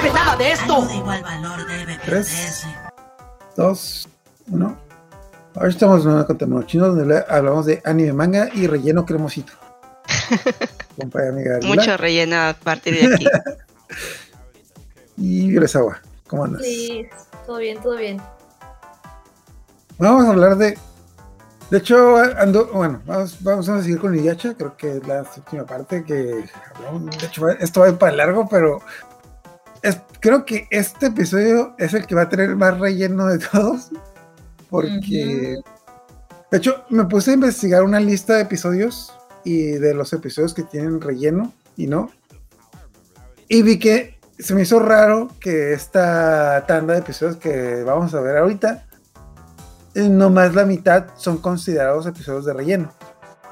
sabe nada de esto. igual valor debe Tres, dos, uno. Ahora estamos en una con Chino donde hablamos de anime, manga y relleno cremosito. Compa amiga Mucho relleno a partir de aquí. y Agua. ¿Cómo andas? Sí, todo bien, todo bien. Vamos a hablar de. De hecho, ando. Bueno, vamos, vamos a seguir con Iyacha. Creo que es la última parte que hablamos. De hecho, esto va a ir para largo, pero. Es- creo que este episodio es el que va a tener más relleno de todos. Porque. De hecho, me puse a investigar una lista de episodios y de los episodios que tienen relleno y no. Y vi que se me hizo raro que esta tanda de episodios que vamos a ver ahorita eh, no más la mitad son considerados episodios de relleno.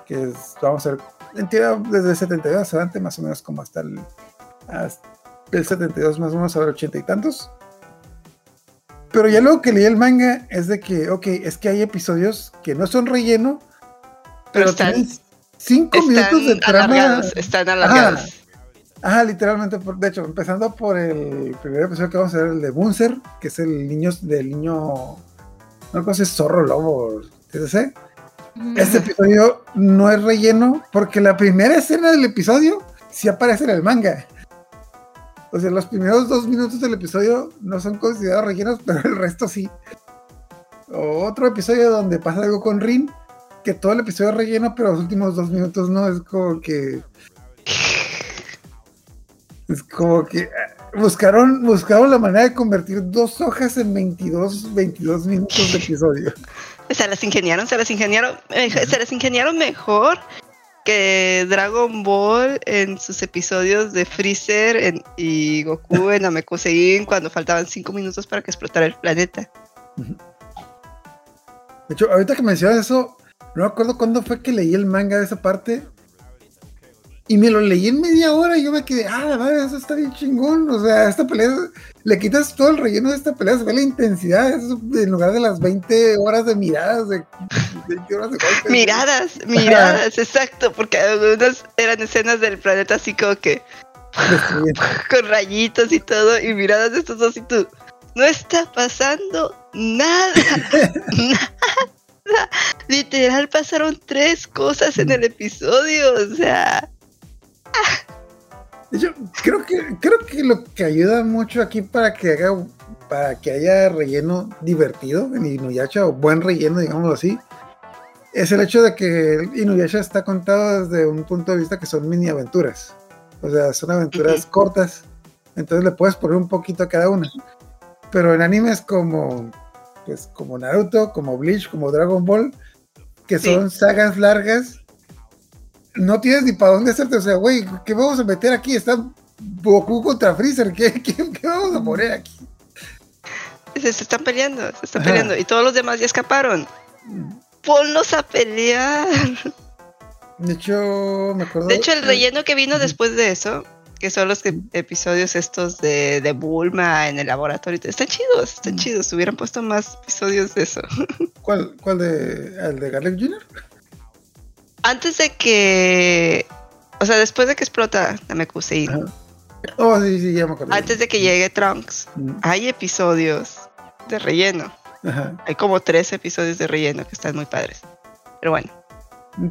Que es- vamos a ver, en teoría, desde el 72 adelante, más o menos como hasta el, hasta el 72, más o menos, ahora 80 y tantos. Pero ya luego que leí el manga es de que, ok, es que hay episodios que no son relleno, pero están- tienen 5 minutos de Están trama. alargados, están alargados. Ajá, literalmente, por- de hecho, empezando por el primer episodio que vamos a ver, el de Bunser, que es el niño del niño, no sé si es zorro, lobo, etc. Este episodio no es relleno porque la primera escena del episodio sí aparece en el manga. O sea, los primeros dos minutos del episodio no son considerados rellenos, pero el resto sí. Otro episodio donde pasa algo con Rin, que todo el episodio es relleno, pero los últimos dos minutos no, es como que... Es como que eh, buscaron, buscaron la manera de convertir dos hojas en 22, 22 minutos de episodio. Se las ingeniaron, se las ingeniaron, eh, se las ingeniaron mejor que Dragon Ball en sus episodios de Freezer en- y Goku en Namekusein cuando faltaban cinco minutos para que explotara el planeta. De hecho, ahorita que mencionas eso, no me acuerdo cuándo fue que leí el manga de esa parte. Y me lo leí en media hora y yo me quedé, ah, la madre, eso está bien chingón. O sea, esta pelea, le quitas todo el relleno de esta pelea, se ve la intensidad. eso en lugar de las 20 horas de miradas, de 20 horas de golpes. Miradas, miradas, exacto, porque algunas eran escenas del planeta así como que con rayitos y todo, y miradas de estos dos y tú. No está pasando nada, nada. Literal pasaron tres cosas en el episodio, o sea, Hecho, creo que, creo que lo que ayuda mucho aquí para que haga, para que haya relleno divertido en Inuyasha, o buen relleno, digámoslo así, es el hecho de que Inuyasha está contado desde un punto de vista que son mini aventuras. O sea, son aventuras cortas. Entonces le puedes poner un poquito a cada una. Pero en animes como, pues, como Naruto, como Bleach, como Dragon Ball, que Sí. son sagas largas, no tienes ni para dónde hacerte. O sea, güey, ¿qué vamos a meter aquí? Está Goku contra Freezer. ¿Qué, qué, qué vamos a poner aquí? se, se están peleando, se están Ajá. peleando, y todos los demás ya escaparon. Ponlos a pelear. De hecho, me acuerdo. De hecho, el relleno que vino después de eso, que son los que, episodios estos de, de Bulma en el laboratorio, están chidos, están chidos. Hubieran puesto más episodios de eso. ¿Cuál, cuál de. ¿El de Garlic Jr.? Antes de que. O sea, después de que explota Ajá. Oh, sí, sí, ya me acuerdo. antes de que llegue Trunks, Mm, hay episodios de relleno. Ajá. Hay como tres episodios de relleno que están muy padres. Pero bueno,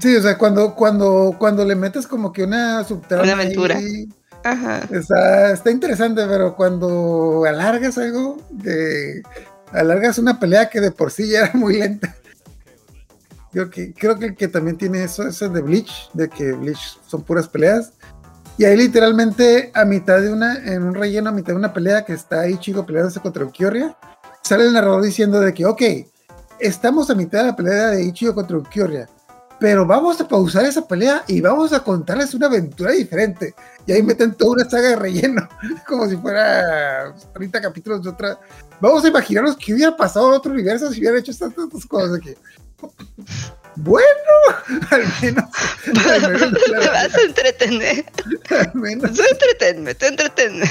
Sí, o sea, cuando, cuando, cuando le metes como que una subtrama. Una aventura. ahí, ajá. Está, está interesante, pero cuando alargas algo, de, alargas una pelea que de por sí ya era muy lenta. Creo que, creo que el que también tiene eso es el de Bleach, de que Bleach son puras peleas. Y ahí literalmente a mitad de una, en un relleno, a mitad de una pelea que está ahí chico peleándose contra Ukyoria, sale el narrador diciendo de que, ok, estamos a mitad de la pelea de Ichigo contra Ukyoria, pero vamos a pausar esa pelea y vamos a contarles una aventura diferente. Y ahí meten toda una saga de relleno, como si fuera 30 capítulos de otra. Vamos a imaginarnos que hubiera pasado en otro universo si hubieran hecho estas, estas cosas que. Bueno, al menos. al menos, Te vas a entretener. al menos. Tú entretenme, tú entretenme.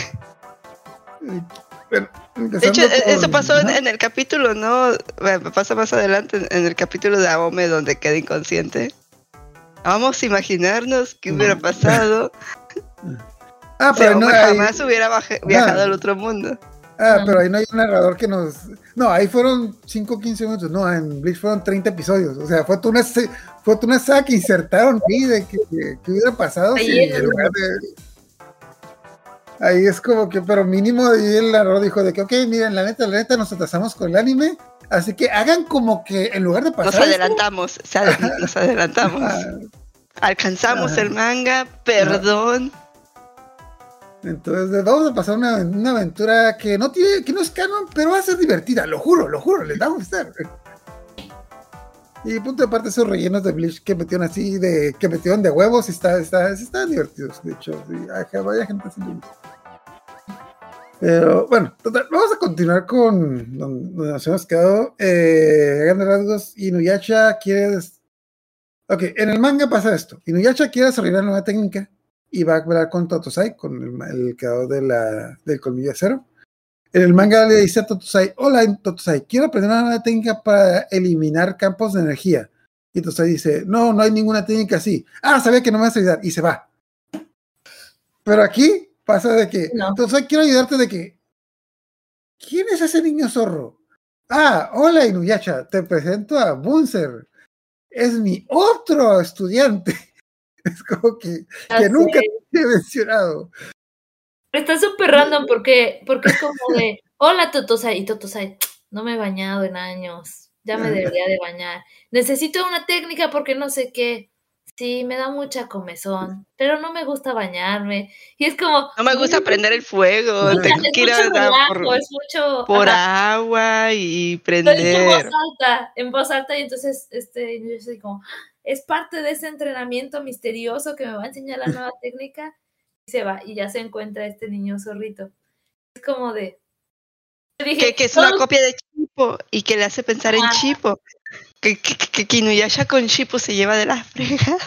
Bueno, De hecho, e- eso pasó en, el capítulo, ¿no? Bueno, pasa más adelante en, en el capítulo de Aome donde queda inconsciente. Vamos a imaginarnos qué hubiera pasado. Ah, pero no hay, jamás hubiera viajado al otro mundo. Ah, pero ahí no hay un narrador que nos. No, ahí fueron 5 o 15 minutos. No, en Bleach fueron 30 episodios. O sea, fue una, fue una saga que insertaron ahí de que, que- que hubiera pasado. Ahí si el- lugar de- Ahí es como que, pero mínimo ahí el narrador dijo de que, ok, miren, la neta, la neta, nos atrasamos con el anime. Así que hagan como que en lugar de pasar. Nos esto- adelantamos, se ad- nos adelantamos. ah, Alcanzamos Ajá. el manga, perdón. Entonces vamos a pasar una, una aventura que no tiene, que no es canon, pero va a ser divertida, lo juro, lo juro, les va a gustar. Y punto de parte esos rellenos de Bleach que metieron así, de, que metieron de huevos, está, está, están divertidos, de hecho, sí, vaya gente. Pero bueno, total, vamos a continuar con donde, nos hemos quedado. Eh, grandes rasgos, Inuyasha quiere. Ok, en el manga pasa esto. Inuyasha quiere desarrollar una nueva técnica y va a hablar con Totosai, con el, el creador de la, del colmillo de acero. En el manga le dice a Totosai, hola Totosai, quiero aprender una nueva técnica para eliminar campos de energía. Y Totosai dice, no, no hay ninguna técnica así. Ah, sabía que no me vas a ayudar. Y se va. Pero aquí pasa de que, No. Totosai, quiero ayudarte de que, ¿quién es ese niño zorro? Ah, hola Inuyasha, te presento a Bunser. Es mi otro estudiante. Es como que, que nunca te he mencionado. Pero está súper random porque, porque es como de, hola Totosai, y Totosai, no me he bañado en años, ya me debería de bañar. Necesito una técnica porque no sé qué. Sí, me da mucha comezón, pero no me gusta bañarme. Y es como... No me gusta prender el fuego, Ajá. tengo Es que ir a relajo, por, es mucho... por ajá. agua y dice en voz prender. alta, en voz alta, y entonces este, yo soy como, es parte de ese entrenamiento misterioso que me va a enseñar la nueva técnica, y se va, y ya se encuentra este niño zorrito. Es como de... dije, Que, que es una todos- copia de Chipo y que le hace pensar en Ah. Chipo. Que, que, que, que Inuyasha con Chipo se lleva de la frega.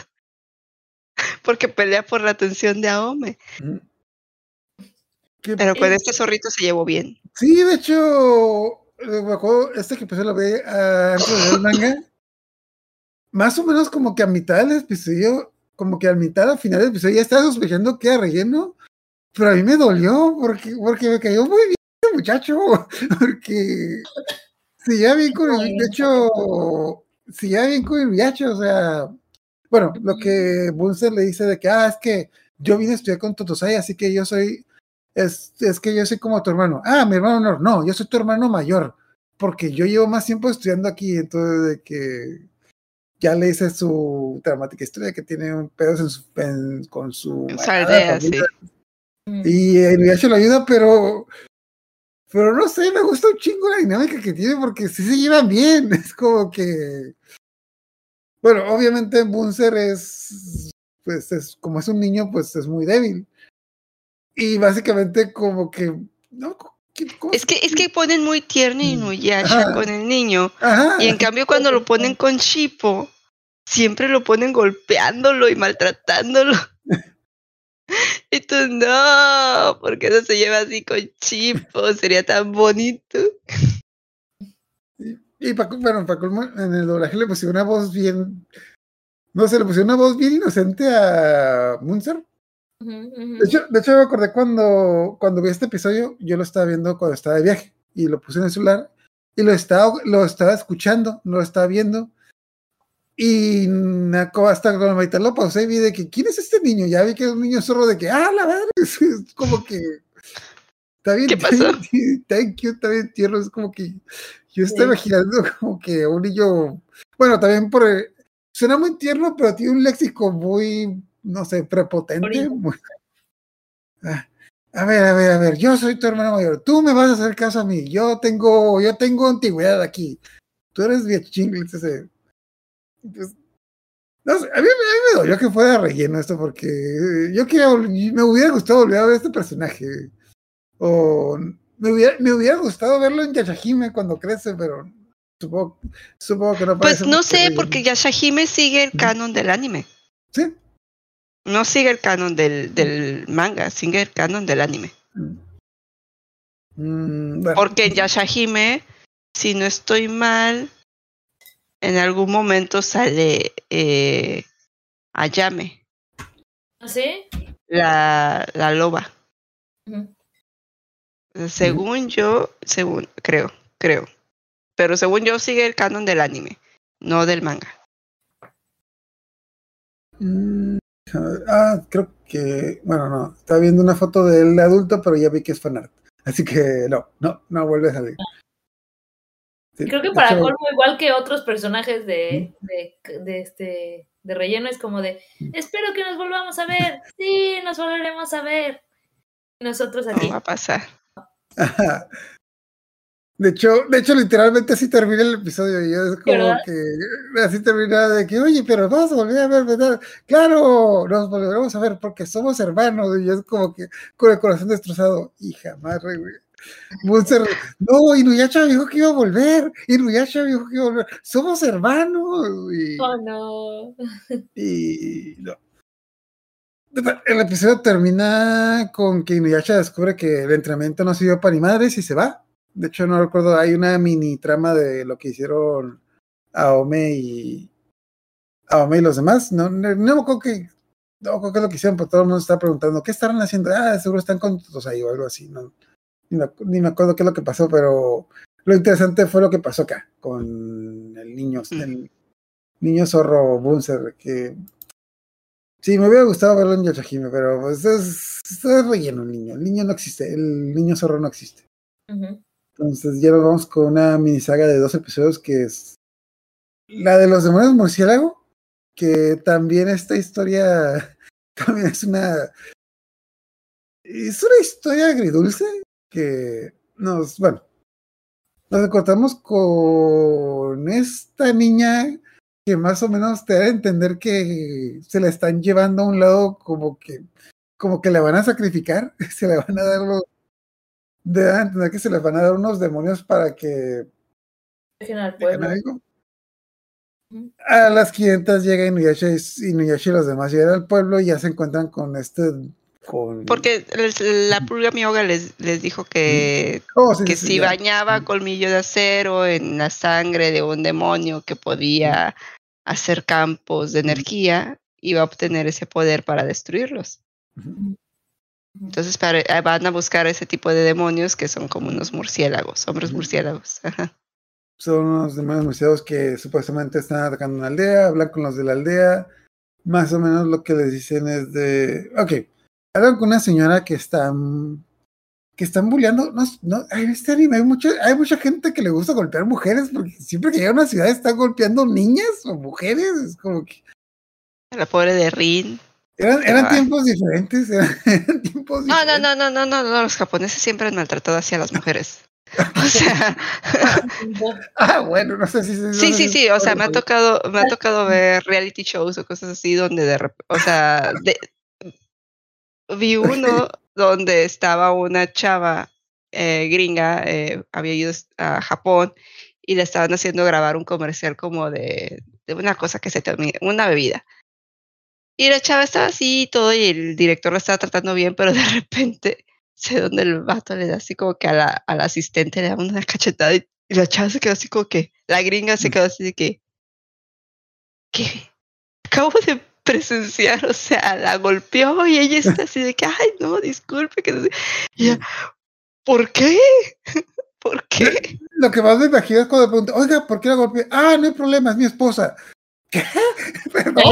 Porque pelea por la atención de Aome. Que- Pero con este zorrito se llevó bien. Sí, de hecho, eh, me acuerdo, este que empecé lo ve ah, antes de ver el manga. Más o menos como que a mitad del episodio, como que a mitad, al final del episodio, ya estaba sospechando que era relleno. Pero a mí me dolió porque, porque me cayó muy bien este muchacho. Porque se lleva bien con el, de hecho, se lleva bien con el muchacho, o sea, bueno, lo que Bunser le dice de que, ah, es que yo vine a estudiar con Totosai, así que yo soy, es, es que yo soy como tu hermano. Ah, mi hermano no, no, yo soy tu hermano mayor, porque yo llevo más tiempo estudiando aquí, entonces de que ya le hice su dramática historia que tiene un pedos en su, en- con su En su amada aldea, sí. Mm. Y el Inuyasha lo ayuda, pero. Pero no sé, me gusta un chingo la dinámica que tiene porque sí se llevan bien. Es como que. Bueno, obviamente Bunser es. Pues es como es un niño, pues es muy débil. Y básicamente, como que. ¿no? ¿Qué- cómo Es que, es que ponen muy tierno Inuyasha Ajá. con el niño. Ajá. Y en cambio cuando lo ponen con Chipo, siempre lo ponen golpeándolo y maltratándolo. Y tú, no, ¿por qué no se lleva así con Chipo? Sería tan bonito. Y para, bueno, para colmo, en el doblaje le pusieron una voz bien. No sé, le pusieron una voz bien inocente a Munzer. De hecho, de hecho, me acordé cuando, cuando vi este episodio, yo lo estaba viendo cuando estaba de viaje y lo puse en el celular y lo estaba, lo estaba escuchando, no lo estaba viendo. Y hasta con la mitad lo pausé y vi de que, ¿quién es este niño? Ya vi que es un niño zorro de que, ¡ah, la madre! Es, es como que. Está bien, ¿Qué está pasó? bien, thank you, está bien tierno. Es como que yo estaba imaginando como que un niño. Bueno, también por. Suena muy tierno, pero tiene un léxico muy, no sé, prepotente. Muy- Ah, a ver, a ver, a ver, yo soy tu hermano mayor, tú me vas a hacer caso a mí, yo tengo, yo tengo antigüedad aquí, tú eres viechín, ese. Pues, no sé, a mí, a mí me dolió que fuera relleno esto porque yo quería, me hubiera gustado volver a ver este personaje. O me hubiera, me hubiera gustado verlo en Yashahime cuando crece, pero supongo, supongo que no Pues no sé, porque Yashahime sigue el canon del anime. Sí. No sigue el canon del, del manga, sigue el canon del anime. Mm, bueno, Porque en Yashahime, si no estoy mal, en algún momento sale eh, Ayame. ¿Ah, ¿Sí? la, la loba. Según yo, según, creo, creo. Pero según yo sigue el canon del anime, no del manga. Mm, Ah, creo que. Bueno, no. Estaba viendo una foto del adulto, pero ya vi que es fanart. Así que no, no, no vuelve a salir. Sí, Creo que de para hecho, colmo, igual que otros personajes de, de, de este de relleno, es como de espero que nos volvamos a ver. Sí, nos volveremos a ver. Y nosotros No aquí. va a pasar. Ajá. De hecho, de hecho, literalmente así termina el episodio y es como ¿Verdad? que así termina de que, oye, pero vamos a volver a ver, ¿verdad? Claro, nos volveremos a ver porque somos hermanos y es como que con el corazón destrozado y jamás, güey. Monster, no, Inuyasha dijo que iba a volver, Inuyasha dijo que iba a volver, somos hermanos y, Oh no. y no. El episodio termina con que Inuyasha descubre que el entrenamiento no sirvió para ni madres y se va. De hecho, no recuerdo, hay una mini trama de lo que hicieron Aome y Aome y los demás. No, no, no me acuerdo que no me acuerdo qué es lo que hicieron, pero todo el mundo está preguntando qué estarán haciendo. Ah, seguro están con ahí o algo así. No, ni, me, acu- ni me acuerdo qué es lo que pasó, pero lo interesante fue lo que pasó acá con el niño, el niño zorro Bunser, que Sí, me hubiera gustado verlo en Yoshihime, pero pues es, es relleno el niño. El niño no existe, el niño zorro no existe. Ujú. Entonces ya nos vamos con una minisaga de dos episodios que es la de los demonios murciélago, que también esta historia también es una es una historia agridulce que nos, bueno, nos encontramos con esta niña que más o menos te da a entender que se la están llevando a un lado como que como que le van a sacrificar, se le van a dar los de dar a entender que se les van a dar unos demonios para que Dejen al pueblo. A las 500 llega Inuyasha y, Inuyasha y los demás llegan al pueblo y ya se encuentran con este con Porque les- la pulga mioga les, les dijo que, Oh, sí, que sí, si ya. bañaba colmillo de acero en la sangre de un demonio que podía hacer campos de energía, iba a obtener ese poder para destruirlos. Ujú. Entonces para- eh, van a buscar ese tipo de demonios que son como unos murciélagos, hombres murciélagos. Ajá. son unos demonios murciélagos que supuestamente están atacando una aldea, hablan con los de la aldea, más o menos lo que les dicen es de, ok, hablan con una señora que están, que están bulleando, no, no, en este anime hay mucha, hay mucha gente que le gusta golpear mujeres, porque siempre que llega a una ciudad están golpeando niñas o mujeres, es como que La pobre de Rin. Eran, eran tiempos diferentes, eran, eran tiempos No, no, diferentes. no, no, no, no, no, los japoneses siempre han maltratado hacia las mujeres. O sea, Ah, bueno, no sé si... no sí, sé sí, si- sí, o sea, me ha tocado, me ha tocado ver reality shows o cosas así donde de repente, o sea, de- vi uno donde estaba una chava eh, gringa, eh, había ido a Japón y le estaban haciendo grabar un comercial como de, de una cosa que se termina, una bebida. Y la chava estaba así y todo, y el director la estaba tratando bien, pero de repente sé dónde el vato le da así como que a la, al asistente le da una cachetada y, y la chava se quedó así como que, la gringa se quedó así de que, ¿qué? Acabo de presenciar, o sea, la golpeó y ella está así de que, ay, no, disculpe, que no sé". Y ella, ¿por qué? ¿Por qué? Lo que más me imagino es cuando pregunto, oiga, ¿por qué la golpeé? Ah, no hay problema, es mi esposa. ¿Qué? Perdón.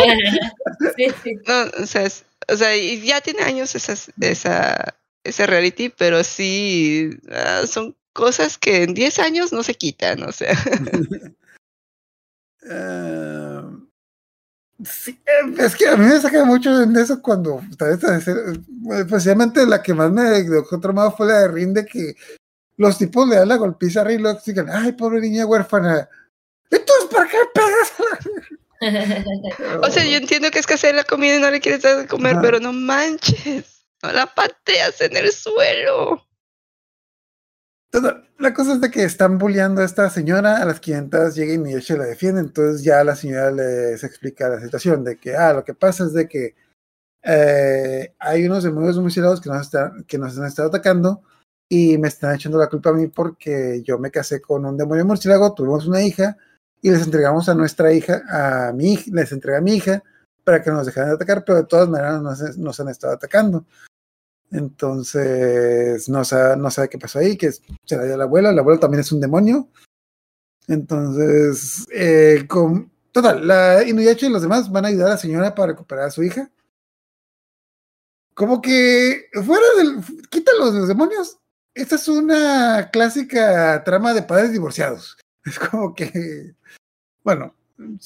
sí, sí. No, o sea, es- o sea, ya tiene años esas, esa, ese reality, pero sí ah, son cosas que en 10 años no se quitan, o sea. Sí, eh, es que a mí me saca mucho de eso cuando, eh, especialmente la que más me dejó traumado fue la de Rinde, que los tipos le dan la golpiza a Rin y luego digan, ay, pobre niña huérfana. Entonces, ¿para qué pegas a la-?" O sea, yo entiendo que es que hacer la comida y no le quieres dar de comer, Ajá. pero no manches. No la pateas en el suelo. La cosa es de que están bulleando a esta señora, a las 500 llega y Miyosha la defiende, entonces ya la señora les explica la situación de que, ah, lo que pasa es de que eh, hay unos demonios murciélagos que nos, están, que nos han estado atacando y me están echando la culpa a mí porque yo me casé con un demonio murciélago, tuvimos una hija y les entregamos a nuestra hija, a mi hija, les entregué a mi hija para que nos dejaran de atacar, pero de todas maneras nos, han estado atacando. Entonces, no sabe, no sabe qué pasó ahí, que se la dio la abuela, el abuelo también es un demonio. Entonces, eh, con, total, la Inuyasha y los demás van a ayudar a la señora para recuperar a su hija. Como que fuera del. Quítalo de los demonios. Esta es una clásica trama de padres divorciados. Es como que. Bueno.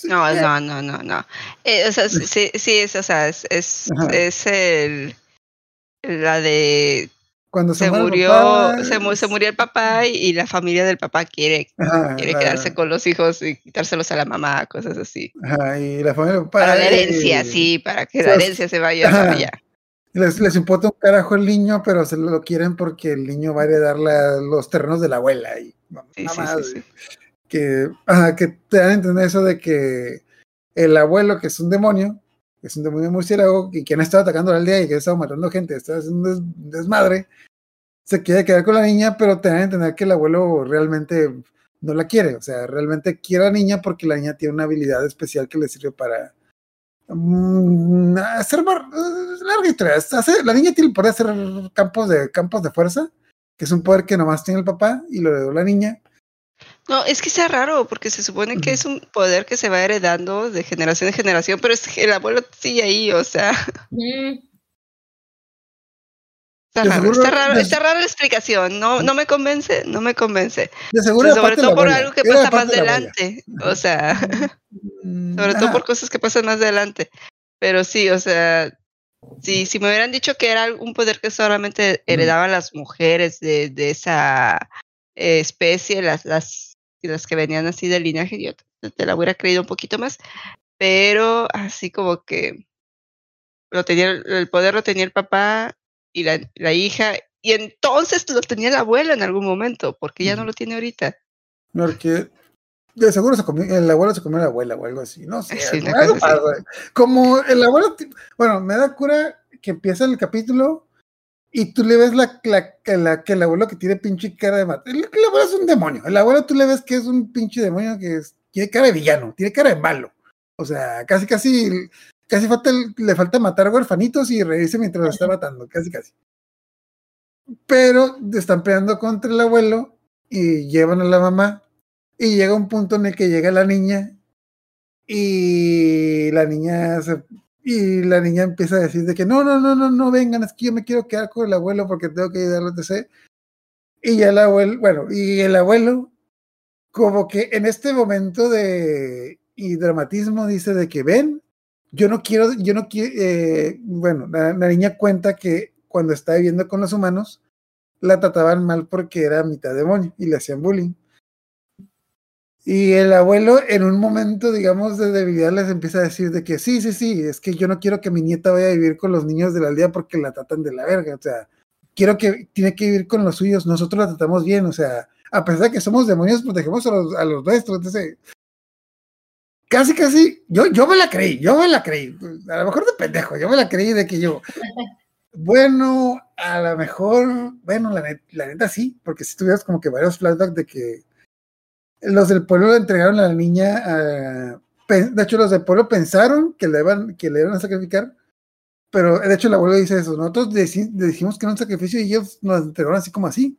No, eh, no, no, no, no. Eh, o sea, sí, sí, es, o sea, es, es, es el. La de. Cuando se, murió, papá, se, mu- se murió el papá y, y la familia del papá quiere, Ajá, quiere quedarse con los hijos y quitárselos a la mamá, cosas así. ajá, y la familia del papá. Para la herencia, sí, para que la herencia se vaya ajá. allá. Les, les importa un carajo el niño, pero se lo quieren porque el niño va a heredar la- los terrenos de la abuela. Y, Sí, sí, mamá, sí, sí. Que, te dan a entender eso de que el abuelo, que es un demonio, que es un demonio murciélago, y quien ha estado atacando la aldea y que ha estado matando gente, está haciendo des- desmadre, se quiere quedar con la niña, pero te dan a entender que el abuelo realmente no la quiere. O sea, realmente quiere a la niña porque la niña tiene una habilidad especial que le sirve para mm, hacer eh, larga historia. Es hacer- la niña tiene el poder de hacer campos de campos de fuerza, que es un poder que nomás tiene el papá y lo heredó la niña. No, es que sea raro, porque se supone que es un poder que se va heredando de generación en generación, pero es que el abuelo sigue ahí, o sea, Mm, está raro, está raro, de- está rara la explicación, no, no me convence, no me convence. De seguro sobre todo por abuela, algo que era pasa más de adelante, o sea, Mm, sobre todo por cosas que pasan más adelante. Pero sí, o sea, si, si me hubieran dicho que era un poder que solamente heredaban las mujeres de, de esa eh, especie, las, las, las que venían así del linaje, yo te, te la hubiera creído un poquito más. Pero así como que lo tenía, el poder lo tenía el papá y la, la hija, y entonces lo tenía el abuelo en algún momento, porque ya no lo tiene ahorita. Porque de seguro se comió, el abuelo se comió a la abuela o algo así, no sé. Sí, algo pasa. Como el abuelo, bueno, me da cura que empieza el capítulo y tú le ves la, la, que la- que el abuelo que tiene pinche cara de mat- El, el abuelo es un demonio. El abuelo tú le ves que es un pinche demonio que es- tiene cara de villano, tiene cara de malo. O sea, casi, casi, casi falta le falta matar huerfanitos y reírse mientras lo está matando, casi, casi. Pero están peleando contra el abuelo y llevan a la mamá y llega un punto en el que llega la niña y la niña se- y la niña empieza a decir de que no, no, no, no, no vengan, es que yo me quiero quedar con el abuelo porque tengo que ayudarlo, etc. Y ya el abuelo, bueno, y el abuelo, como que en este momento de y dramatismo dice de que ven, yo no quiero, yo no quiero, eh, bueno, la, la niña cuenta que cuando estaba viviendo con los humanos, la trataban mal porque era mitad demonio y le hacían bullying. Y el abuelo, en un momento, digamos, de debilidad, les empieza a decir de que sí, sí, sí, es que yo no quiero que mi nieta vaya a vivir con los niños de la aldea porque la tratan de la verga. O sea, quiero que tiene que vivir con los suyos, nosotros la tratamos bien. O sea, a pesar de que somos demonios, protegemos a los, a los nuestros. Entonces, casi, casi, yo, yo me la creí, yo me la creí. A lo mejor de pendejo, yo me la creí de que yo, bueno, a lo mejor, bueno, la, net- la neta sí, porque si tuvieras como que varios flashbacks de que los del pueblo le entregaron a la niña, a- de hecho los del pueblo pensaron que le iban, que le iban a sacrificar, pero de hecho el abuelo dice eso, nosotros deci- dijimos que era un sacrificio y ellos nos entregaron así como así,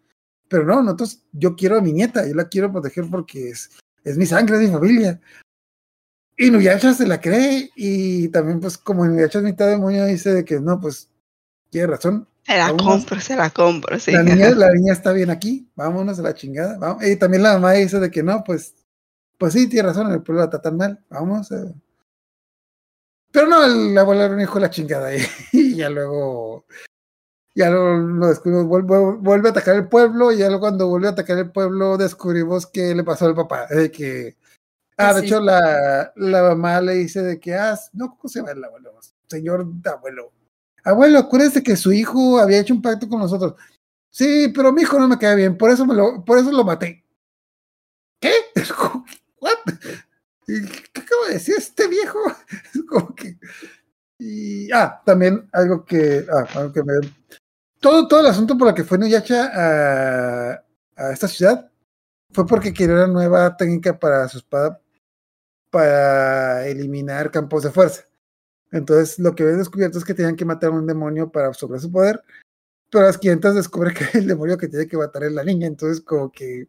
pero no, nosotros, yo quiero a mi nieta, yo la quiero proteger porque es, es mi sangre, es mi familia. Y Nuyasha se la cree y también pues como Nuyasha es mitad demonio dice de que no, pues tiene razón, Se la Vámonos. compro, se la compro, sí. la niña, la niña está bien aquí, vámonos a la chingada. vamos. Y también la mamá dice de que no, pues, pues sí, tiene razón, el pueblo la tratan mal, vamos. Pero no, el abuelo era un hijo de la chingada y, y ya luego, ya lo, lo descubrimos, vuelve, vuelve a atacar el pueblo y ya luego cuando vuelve a atacar el pueblo descubrimos que le pasó al papá, de que, ah, de Sí. hecho la, la mamá le dice de que, ah, no, ¿cómo se llama el abuelo? Señor abuelo. Abuelo, acuérdese que su hijo había hecho un pacto con nosotros. Sí, pero mi hijo no me queda bien, por eso me lo, por eso lo maté. ¿Qué? What? ¿Y ¿Qué acaba de decir este viejo? Como que. Y ah, también algo que. Ah, algo que me. Todo, todo el asunto por el que fue Nuyacha a, a esta ciudad fue porque quería una nueva técnica para su espada para eliminar campos de fuerza. Entonces, lo que ven descubierto es que tenían que matar a un demonio para absorber su poder, pero las 500 descubre que el demonio que tiene que matar es la niña, entonces como que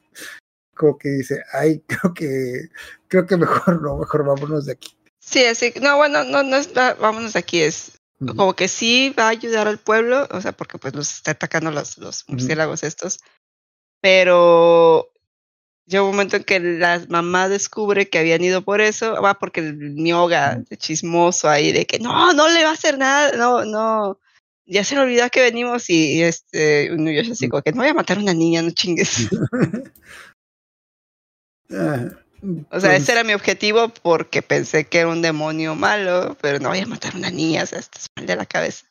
como que dice, ay, creo que creo que mejor no, mejor vámonos de aquí. Sí, así, no, bueno, no, no es, vámonos de aquí, es como que sí va a ayudar al pueblo, o sea, porque pues los está atacando los, los murciélagos estos, pero llega un momento en que la mamá descubre que habían ido por eso, va porque el mioga de chismoso ahí de que no, no le va a hacer nada, no, no, ya se le olvidó que venimos y, este, uno yo así como que no voy a matar a una niña, no chingues. Ah, o sea, pues, ese era mi objetivo porque pensé que era un demonio malo, pero no voy a matar a una niña, o sea, estás mal de la cabeza.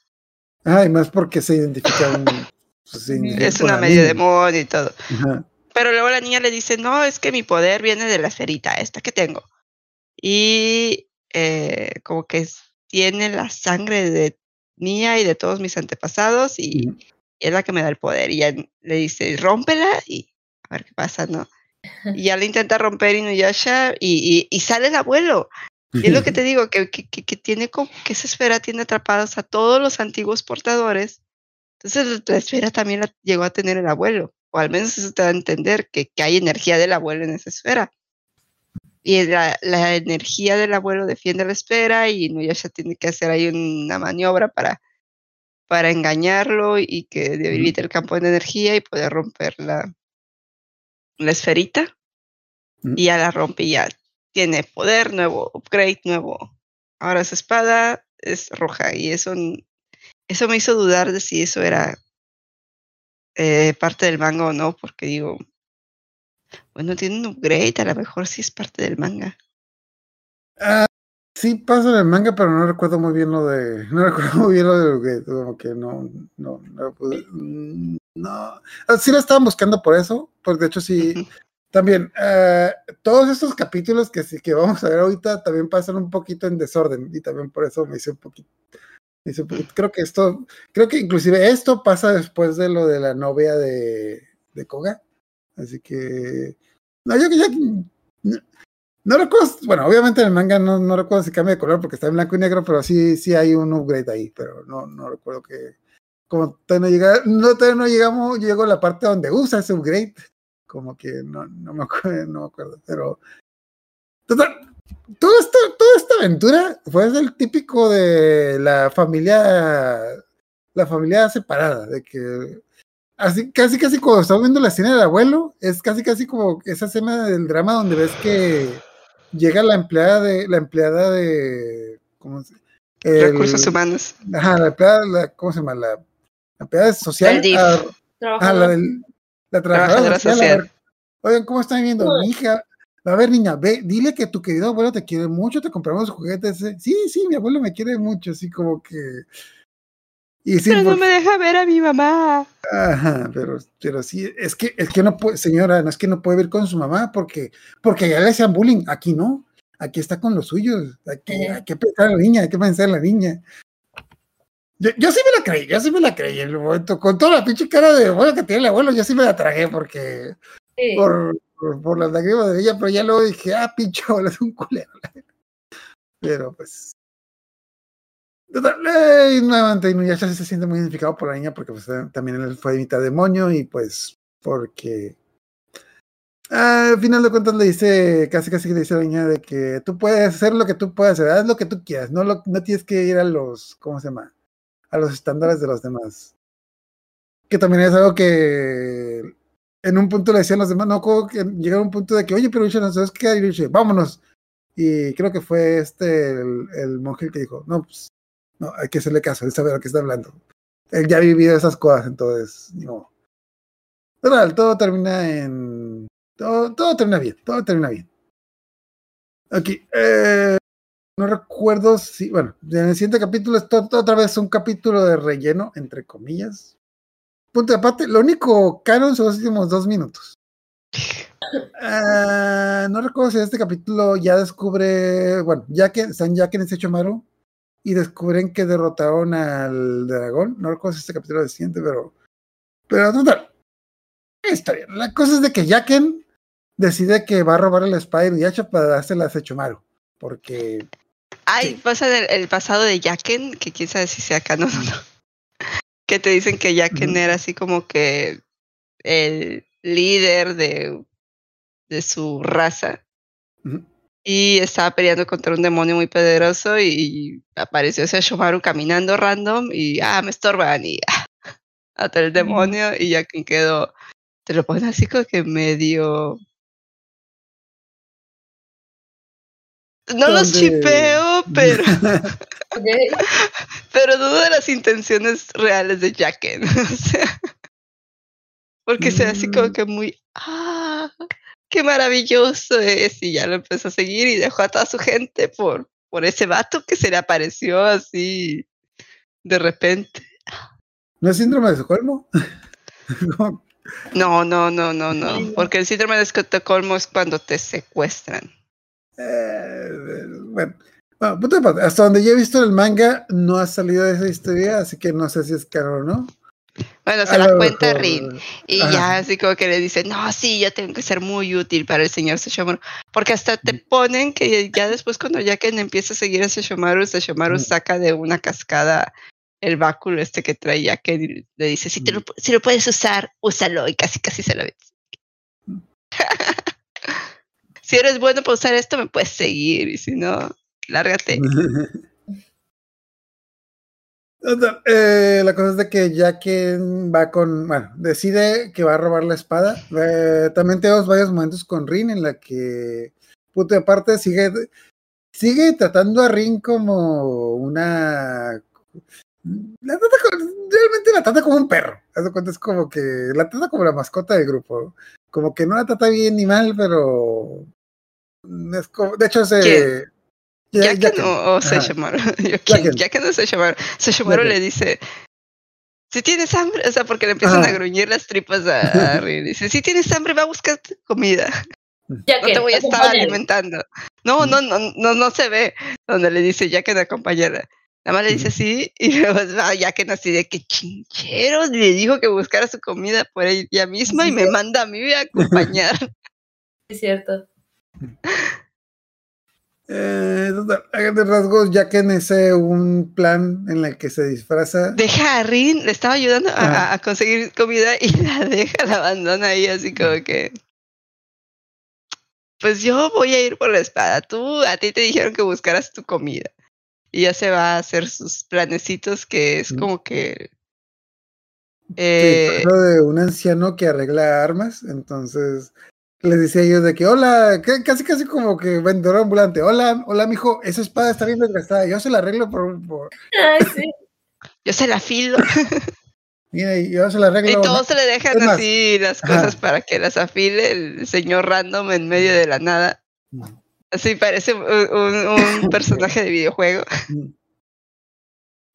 Ay, más porque se identifica un... pues, se Es una medio demonio y todo. Ajá. Pero luego la niña le dice, no, es que mi poder viene de la esferita esta que tengo. Y eh, como que tiene la sangre de mía y de todos mis antepasados y, y es la que me da el poder. Y ella le dice, rómpela y a ver qué pasa, ¿no? Y ya le intenta romper Inuyasha y, y, y sale el abuelo. Y es lo que te digo, que, que, que tiene como que esa esfera tiene atrapados a todos los antiguos portadores. Entonces la esfera también la llegó a tener el abuelo, o al menos eso te da a entender que, que hay energía del abuelo en esa esfera. Y la, la energía del abuelo defiende la esfera y Inuyasha tiene que hacer ahí una maniobra para, para engañarlo y que debilite el campo de energía y poder romper la, la esferita. Y ya la rompe y ya tiene poder, nuevo upgrade, nuevo. Ahora su espada es roja y eso, eso me hizo dudar de si eso era eh, parte del manga o no, porque digo, bueno, tiene un upgrade, a lo mejor sí es parte del manga. Ah, sí pasa en el manga, pero no recuerdo muy bien lo de. No recuerdo muy bien lo de Upgrade, como que no, no, no mm, no. Ah, Sí la estaban buscando por eso, porque de hecho sí. También, eh, todos estos capítulos que sí que vamos a ver ahorita también pasan un poquito en desorden y también por eso me hice un poquito. Poquito- creo que esto, creo que inclusive esto pasa después de lo de la novia de, de Koga. Así que, no, yo que ya, no, no recuerdo, bueno, obviamente en el manga no, no recuerdo si cambia de color porque está en blanco y negro, pero sí, sí hay un upgrade ahí, pero no, no recuerdo que, como todavía no, llega, no, todavía no llegamos, llegó la parte donde usa ese upgrade como que no, no, me, acuerdo, no me acuerdo, pero total, todo esto, toda esta aventura fue el típico de la familia, la familia separada, de que así, casi, casi cuando estamos viendo la escena del abuelo, es casi, casi como esa escena del drama donde ves que llega la empleada de, la empleada de, ¿cómo se el- Recursos humanos. Ajá, la empleada, la, ¿cómo se llama? La, la empleada social. El DIF. a- Ah, Trabajador. la, del- la Trabajadora trabajadora social. a social. ver, Oigan, ¿cómo están viendo? Mi hija. A ver, niña, ve, dile que tu querido abuelo te quiere mucho, te compramos juguetes. ¿eh? Sí, sí, mi abuelo me quiere mucho, así como que. Y sí, Pero no me deja ver a mi mamá. Ajá, pero, pero sí, es que, es que no puede, señora, no es que no puede vivir con su mamá porque, porque ya le hacían bullying. Aquí no, aquí está con los suyos. Aquí, hay que pensar en la niña, hay que pensar en la niña. Yo, yo sí me la creí, yo sí me la creí en el momento, con toda la pinche cara de abuelo que tiene el abuelo, yo sí me la tragué porque, Sí. por, por, las lágrimas de ella, pero ya luego dije, ah, pinche abuelo es un culero. Pero pues. Total, eh, nuevamente Inuyasha se siente muy identificado por la niña porque pues, eh, también él fue mitad demonio y pues porque al final de cuentas le dice, casi casi le dice a la niña de que tú puedes hacer lo que tú puedas hacer, haz lo que tú quieras, no, lo, no tienes que ir a los, ¿cómo se llama? A los estándares de los demás. Que también es algo que en un punto le decían los demás, no, como que llegaron a un punto de que, oye, pero no sabes qué, y vámonos. Y creo que fue este el, monje que dijo, no, pues, no, hay que hacerle caso, él sabe de lo que está hablando. Él ya ha vivido esas cosas, entonces, no. Total, todo termina en. Todo, todo termina bien, todo termina bien. Aquí, eh, no recuerdo si, bueno, en el siguiente capítulo es to- otra vez un capítulo de relleno, entre comillas. Punto de aparte, lo único canon son los últimos dos minutos. Ah, no recuerdo si en este capítulo ya descubre, bueno, ya que están ya que en ese Maru y descubren que derrotaron al dragón. No recuerdo si este capítulo es el siguiente, pero. Pero total. Está bien. La cosa es de que Jaken decide que va a robar el espada de Inuyasha para dársela a Sechomaru. Porque. Ay, Sí. pasa el, el pasado de Yaken, que quién sabe si sea canon o no. Que te dicen que Yaken Ujú. era así como que el líder de, de su raza. Y estaba peleando contra un demonio muy poderoso y apareció ese Shomaru caminando random y ah, me estorban y ah, hasta el demonio y ya quien quedó, te lo pones así como que medio... No los chipeo, pero, pero dudo de las intenciones reales de Jacken. O sea, porque se ve así como Mm. que muy... Ah, qué maravilloso es. Y ya lo empezó a seguir y dejó a toda su gente por, por ese vato que se le apareció así de repente. ¿No es síndrome de Estocolmo? No, no, no, no, no. Porque el síndrome de Estocolmo es cuando te secuestran. eh, bueno, hasta donde yo he visto el manga no ha salido esa historia, así que no sé si es caro o no. Bueno, se A la cuenta Rin. Y Ajá. ya así como que le dice, no, sí, yo tengo que ser muy útil para el señor Sesshomaru. Porque hasta te ponen que ya después cuando Yaken empieza a seguir a Sesshomaru, Sesshomaru saca de una cascada el báculo este que trae Yaken y le dice, si, te lo, si lo puedes usar, úsalo. Y casi casi se lo ve. si eres bueno para usar esto, me puedes seguir. Y si no, lárgate. Eh, la cosa es de que Jacken va con, bueno, decide que va a robar la espada. Eh, también tenemos varios momentos con Rin en la que, punto de parte, sigue, sigue tratando a Rin como una... La trata como- realmente la trata como un perro. Haz de cuenta, es como que la trata como la mascota del grupo. Como que no la trata bien ni mal, pero... Es como, de hecho, se... ¿Quién? Ya- Yaken Jacken. o, o Ajá. Sesshomaru. Yo, ¿quién? Yaken. Yaken o Sesshomaru. Sesshomaru Yaken. le dice, si tienes hambre, o sea, porque le empiezan Ajá. a gruñir las tripas a, a Rin. Dice, si tienes hambre, va a buscar comida. Ya No que te voy a estar alimentando. No, no, no, no, no se ve donde le dice Yaken acompañarla. Nada más le dice sí, y luego va Yaken así de que chincheros le dijo que buscara su comida por ella misma y me manda a mí a acompañar. Es cierto. Eh, grandes rasgos, Jacken es eh, un plan en el que se disfraza. deja a Rin, le estaba ayudando a- Ajá. a, a conseguir comida y la deja, la abandona ahí así como que... Pues yo voy a ir por la espada, tú, a ti te dijeron que buscaras tu comida. Y ya se va a hacer sus planecitos que es Mm. como que... eh, disfraza de un anciano que arregla armas. Entonces les dice a ellos de que, hola, que- casi casi como que vendedor ambulante. Hola, hola, mijo, esa espada está bien desgastada. Yo se la arreglo por. por Ay, sí. yo se la filo mira, y yo se la arreglo. y todos se le dejan Es más, así las ajá. cosas para que las afile el señor random en medio de la nada. Así parece un, un- un personaje de videojuego.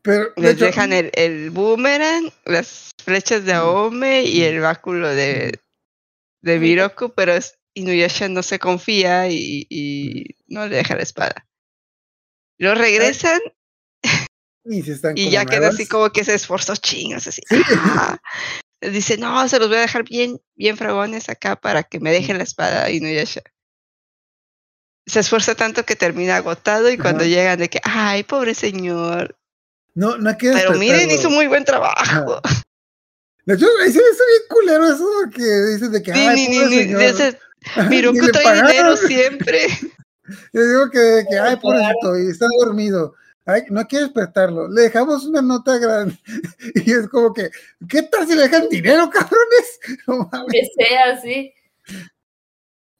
Pero de Les hecho, dejan el, el boomerang, las flechas de Aome y el báculo de, de Miroku, pero es- Inuyasha no se confía y, y no le deja la espada. Lo regresan y están ya queda así como que se esforzó chingos, así. ah. Dice, no, se los voy a dejar bien, bien fragones acá para que me dejen la espada Inuyasha. Se esfuerza tanto que termina agotado y cuando llegan de que, ay, pobre señor. No, no hay que Pero miren, hizo muy buen trabajo. De hecho, me hizo bien culero eso que dicen de que, Ni, ay, ni, ni, señor. ese- Miroku le trae pagaron. dinero siempre. Yo digo que, que ay, pobrecito, y está dormido. Ay, no hay que despertarlo. Le dejamos una nota grande. Y es como que, ¿qué tal si le dejan dinero, cabrones? No mames. Aunque sea así.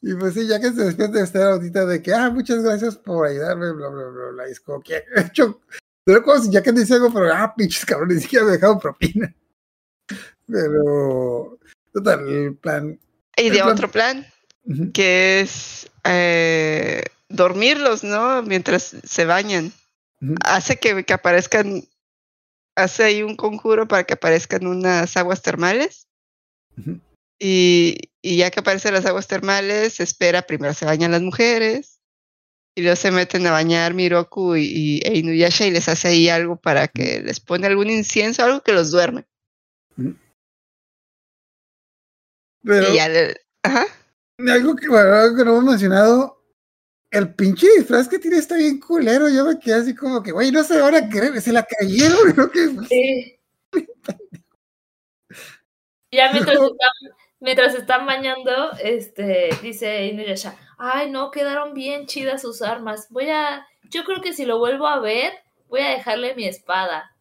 Y pues sí, ya que se despierta de estar ahorita de que, ah, muchas gracias por ayudarme, bla, bla, bla, bla. Y es como que, de hecho, pero como si ya que dice algo, pero, ah, pinches cabrones, ni siquiera me dejaron propina. Pero, total, el plan. Y El de plan- otro plan, que es eh, dormirlos, ¿no? Mientras se bañan. Hace que, que aparezcan, hace ahí un conjuro para que aparezcan unas aguas termales. Y, y ya que aparecen las aguas termales, se espera, primero se bañan las mujeres. Y luego se meten a bañar Miroku y, y- e Inuyasha y les hace ahí algo para que les pone algún incienso, algo que los duerme. Pero, Y ya le- ajá. algo que, bueno, algo que no hemos mencionado, el pinche disfraz que tiene está bien culero. Yo me quedé así como que, güey, no sé ahora qué, se la cayeron. ¿no? Que, Sí. Ya mientras están, mientras están bañando, este, dice Inuyasha, ay no, quedaron bien chidas sus armas. Voy a, yo creo que si lo vuelvo a ver, voy a dejarle mi espada.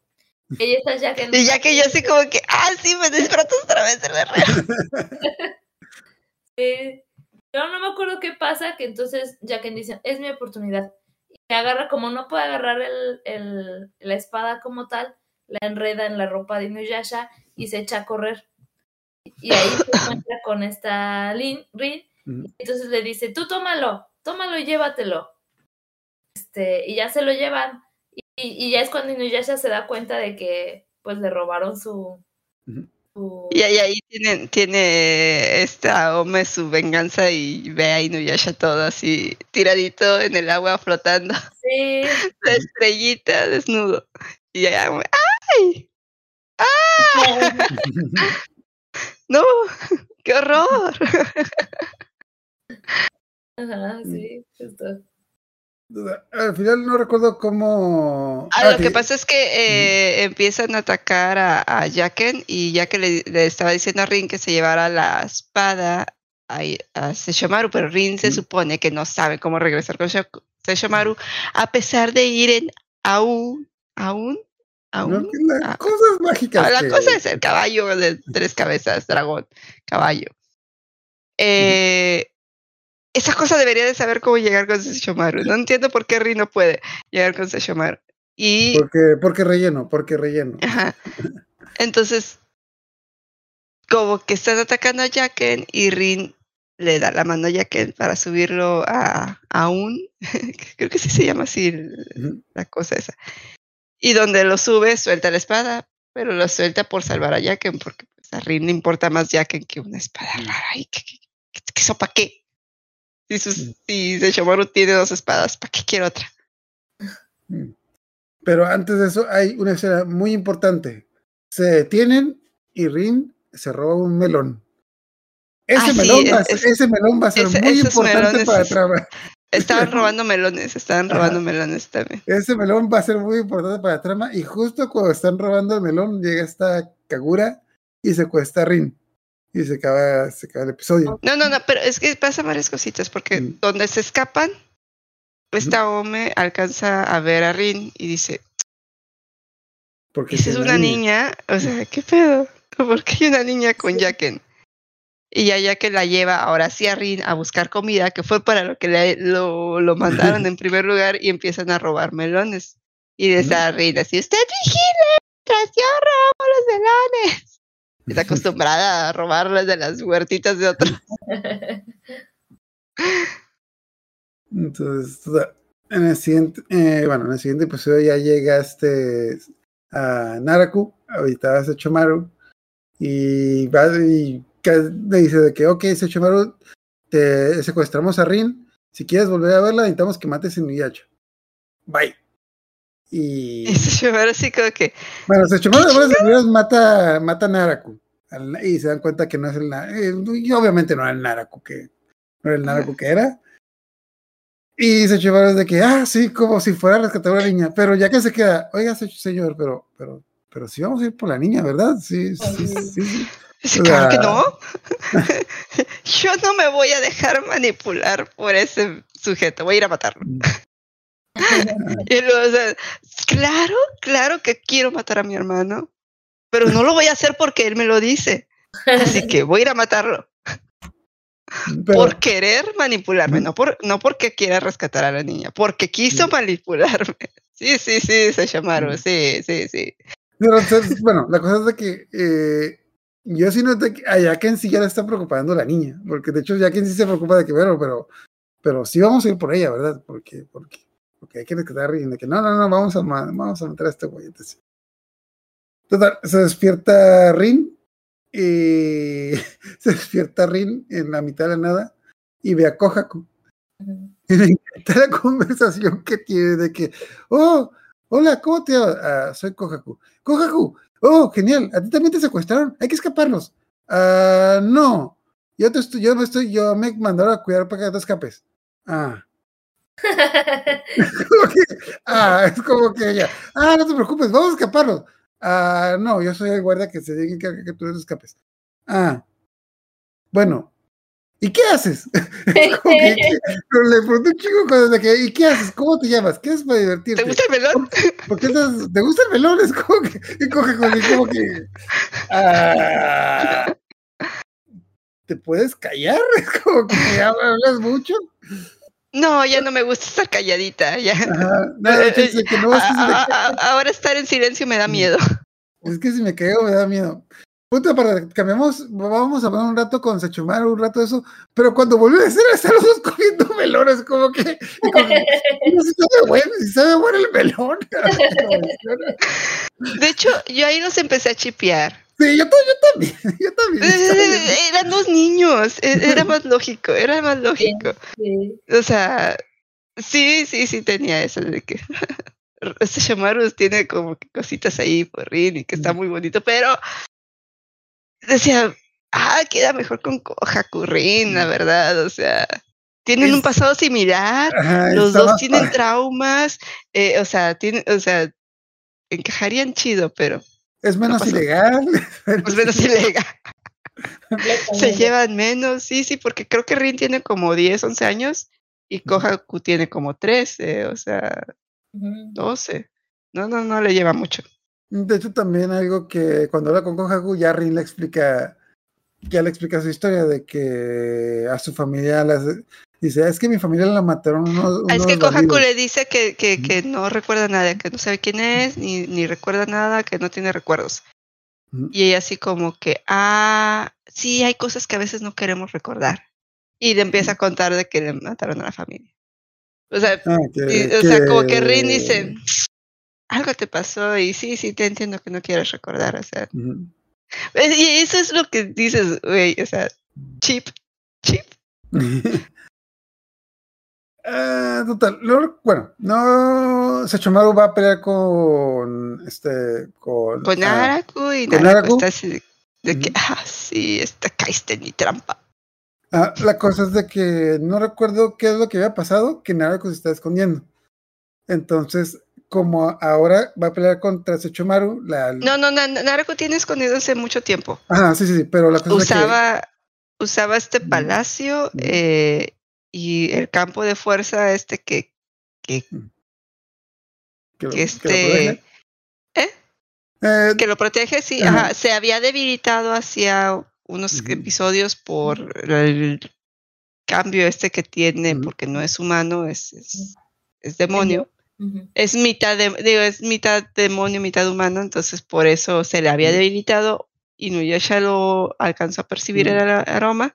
Ella está ya que Y ya que yo así como que, ah, sí, me disfruto otra vez de la Sí. Yo no me acuerdo qué pasa, que entonces Jacken dice, es mi oportunidad. Y me agarra, como no puede agarrar el, el- la espada como tal, la enreda en la ropa de Inuyasha y se echa a correr. Y ahí se encuentra con esta Lin, Rin, y entonces le dice, tú tómalo, tómalo y llévatelo. Este, y ya se lo llevan. Y, y ya es cuando Inuyasha se da cuenta de que pues le robaron su... Su- Y ahí, ahí tiene, tiene esta Ome su venganza y ve a Inuyasha todo así tiradito en el agua flotando, Sí, la estrellita desnudo. Y ya, como, ¡ay! ¡No! ¡Qué horror! Ajá, sí, justo. Al final no recuerdo cómo. Ah, Ah, lo que que- pasa es que eh, empiezan a atacar a, a Jaken y Jaken le, le estaba diciendo a Rin que se llevara la espada a, a Sesshomaru, pero Rin se supone que no sabe cómo regresar con Sesshomaru a pesar de ir en aún, aún, no, aún. que la- ah. cosas mágicas. La que- cosa es el caballo de tres cabezas, dragón, caballo. Eh, esa cosa debería de saber cómo llegar con Sesshomaru. No entiendo por qué Rin no puede llegar con Sesshomaru. Y Porque, porque relleno, porque relleno. Ajá. Entonces, como que están atacando a Jaken y Rin le da la mano a Jaken para subirlo a, a un, creo que sí se llama así la cosa esa. Y donde lo sube, suelta la espada, pero lo suelta por salvar a Jaken, porque pues, a Rin le importa más Jaken que una espada rara. ¿Y qué, qué, qué- qué- eso para qué? Si, sus, Mm. si Sesshomaru tiene dos espadas, ¿para qué quiere otra? Mm. Pero antes de eso hay una escena muy importante. Se detienen y Rin se roba un melón. Ese, Ah, sí, melón, va a es- ser, ese melón va a ser ese- muy importante para la es- trama. Estaban robando melones, estaban Ajá. robando melones también. Ese melón va a ser muy importante para la trama. Y justo cuando están robando el melón, llega esta Kagura y secuestra a Rin. Y se acaba, se acaba el episodio. No, no, no, pero es que pasa varias cositas, porque Mm. donde se escapan, esta Ome alcanza a ver a Rin y dice, Porque esa es una niña, o sea, ¿qué pedo? ¿Por qué hay una niña con Jaken? Y ya Jaken la lleva ahora sí a Rin a buscar comida, que fue para lo que le- lo, lo mandaron en primer lugar, y empiezan a robar melones. Y desde a Rin así, usted vigile, mientras yo robo los melones. Está acostumbrada a robarlas de las huertitas de otros. Entonces, en el siguiente, eh, bueno, en el siguiente episodio ya llega este a Naraku, ahorita a Sechomaru, y va y le dice de que, ok, Sechomaru, te secuestramos a Rin, si quieres volver a verla, necesitamos que mates a Inuyasha. Bye. Y Y se llevaron así como que, bueno, Sechomaru de buenas a primeras mata, mata a Naraku, al- y se dan cuenta que no es el Naraku, y obviamente no era el Naraku que, no era el Naraku que era. Y se llevaron de que, ah, sí, como si fuera a rescatar a una niña. Pero ya que se queda, oiga, se- señor, pero, pero, pero sí vamos a ir por la niña, ¿verdad? Sí, sí, sí. sí. dice, claro que no. Yo no me voy a dejar manipular por ese sujeto, voy a ir a matarlo. Y luego, o sea, claro, claro que quiero matar a mi hermano, pero no lo voy a hacer porque él me lo dice. Así que voy a ir a matarlo. Pero, por querer manipularme, no, por, no porque quiera rescatar a la niña, porque quiso manipularme. Sí, sí, sí, se llamaron, sí, sí, sí. pero, entonces, bueno, la cosa es de que eh, yo sí noté que a Jacken sí ya le está preocupando la niña. Porque de hecho Jacken sí se preocupa de que, bueno, pero, pero sí vamos a ir por ella, ¿verdad? Porque, porque, porque hay que Rin. De que no, no, no, vamos a, vamos a meter a este güey. Entonces, Total, se despierta Rin y se despierta Rin en la mitad de la nada y ve a Kohaku. Y me encanta la conversación que tiene de que, oh, hola, ¿cómo te llamas? "Ah, soy Kohaku. Kohaku, oh, genial, a ti también te secuestraron, hay que escaparnos. Ah, no, yo te estoy, yo me estoy, yo me mandaron a cuidar para que no te escapes. Ah, que, ah, es como que ella, ah, no te preocupes, vamos a escaparnos. Ah, no, yo soy el guardia que se diga que, que tú escapes. Ah, bueno, ¿y qué haces? Como que- le pregunté un chico cosas de que, ¿y qué haces? ¿Cómo te llamas? ¿Qué es para divertirte? ¿Te gusta el melón? ¿Por qué estás- te gusta el melón? Es como que, y coge con como que, ah, ¿te puedes callar? Es como que hablas mucho. No, ya no me gusta estar calladita. Ya. Ajá, no, que no, A- a- a- ahora estar en silencio me da miedo. Es que si me caigo me da miedo. Punto para cambiamos, vamos a hablar un rato con Sechumaru, un rato de eso, pero cuando volvió a hacer están los dos comiendo melones, como que, como no, si sabe bueno, si sabe bueno el melón. De hecho, yo ahí los empecé a chipear. Sí, yo, yo también, yo también. Eh, Eran dos niños. e- Era más lógico, era más lógico. Sí. O sea, sí, sí, sí tenía eso de que este Shamaru tiene como que cositas ahí por Rin y que está muy bonito, pero decía, ah, queda mejor con Hakurin, la verdad, o sea, tienen un pasado similar, Ajá, los dos tienen traumas, eh, o sea, tienen, o sea, encajarían chido, pero Es menos ilegal. pues menos ilegal. Se llevan menos, sí, sí, porque creo que Rin tiene como 10, 11 años y Kohaku tiene como 13, o sea, Ujú. 12. No, no, no le lleva mucho. De hecho, también algo que cuando habla con Kohaku, ya Rin le explica, ya le explica su historia de que a su familia las, dice, es que mi familia la mataron unos, Ah, es que Kohaku bandidos". le dice que, que, no recuerda nada, que no sabe quién es, ni, ni recuerda nada, que no tiene recuerdos. Y ella así como que, ah, sí, hay cosas que a veces no queremos recordar. Y le empieza a contar de que le mataron a la familia. O sea, Ah, que- y- o sea como que Rin dice, algo te pasó y sí, sí, te entiendo que no quieres recordar, o sea. Y eso es lo que dices, güey, o sea, chip, chip. Ah, total, no- bueno, no, Sechomaru va a pelear con, este, con, Con ah, Araku y con Araku. está así de, de que, ah, sí, esta caíste en mi trampa. ah, la cosa es de que no recuerdo qué es lo que había pasado, que Naraku se está escondiendo. Entonces, como ahora va a pelear contra Sechomaru, la, No, no, Na- Naraku tiene escondido hace mucho tiempo. Ajá, sí, sí, sí, pero la cosa es de que- Usaba, usaba este palacio eh, y el campo de fuerza este que, que, que, lo- que que lo este, protege. ¿eh? Eh, que lo protege, sí, ajá, se había debilitado hacía unos episodios por el cambio este que tiene, porque no es humano, es, es, es demonio. Es mitad de, digo, es mitad demonio, mitad humano, entonces por eso se le había debilitado. Inuyasha lo alcanzó a percibir el aroma.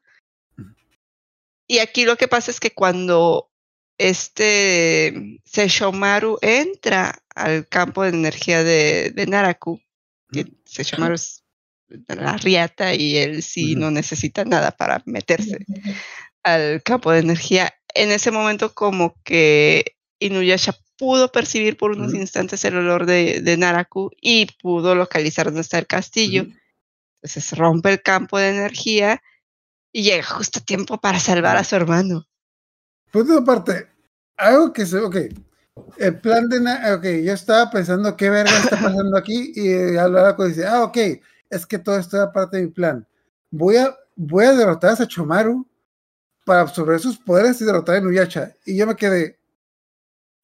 Y aquí lo que pasa es que cuando este Seishomaru entra al campo de energía de, de Naraku, que Seishomaru es la riata y él sí no necesita nada para meterse al campo de energía. En ese momento como que Inuyasha pudo percibir por unos instantes el olor de, de Naraku y pudo localizar dónde está el castillo. Entonces rompe el campo de energía y llega justo a tiempo para salvar a su hermano. Punto aparte, algo que se, ok, el plan de, ok, yo estaba pensando qué verga está pasando aquí y eh, Alvaraco dice, ah, ok, es que todo esto era parte de mi plan. Voy a, voy a derrotar a Sachomaru para absorber sus poderes y derrotar a Inuyasha. Y yo me quedé,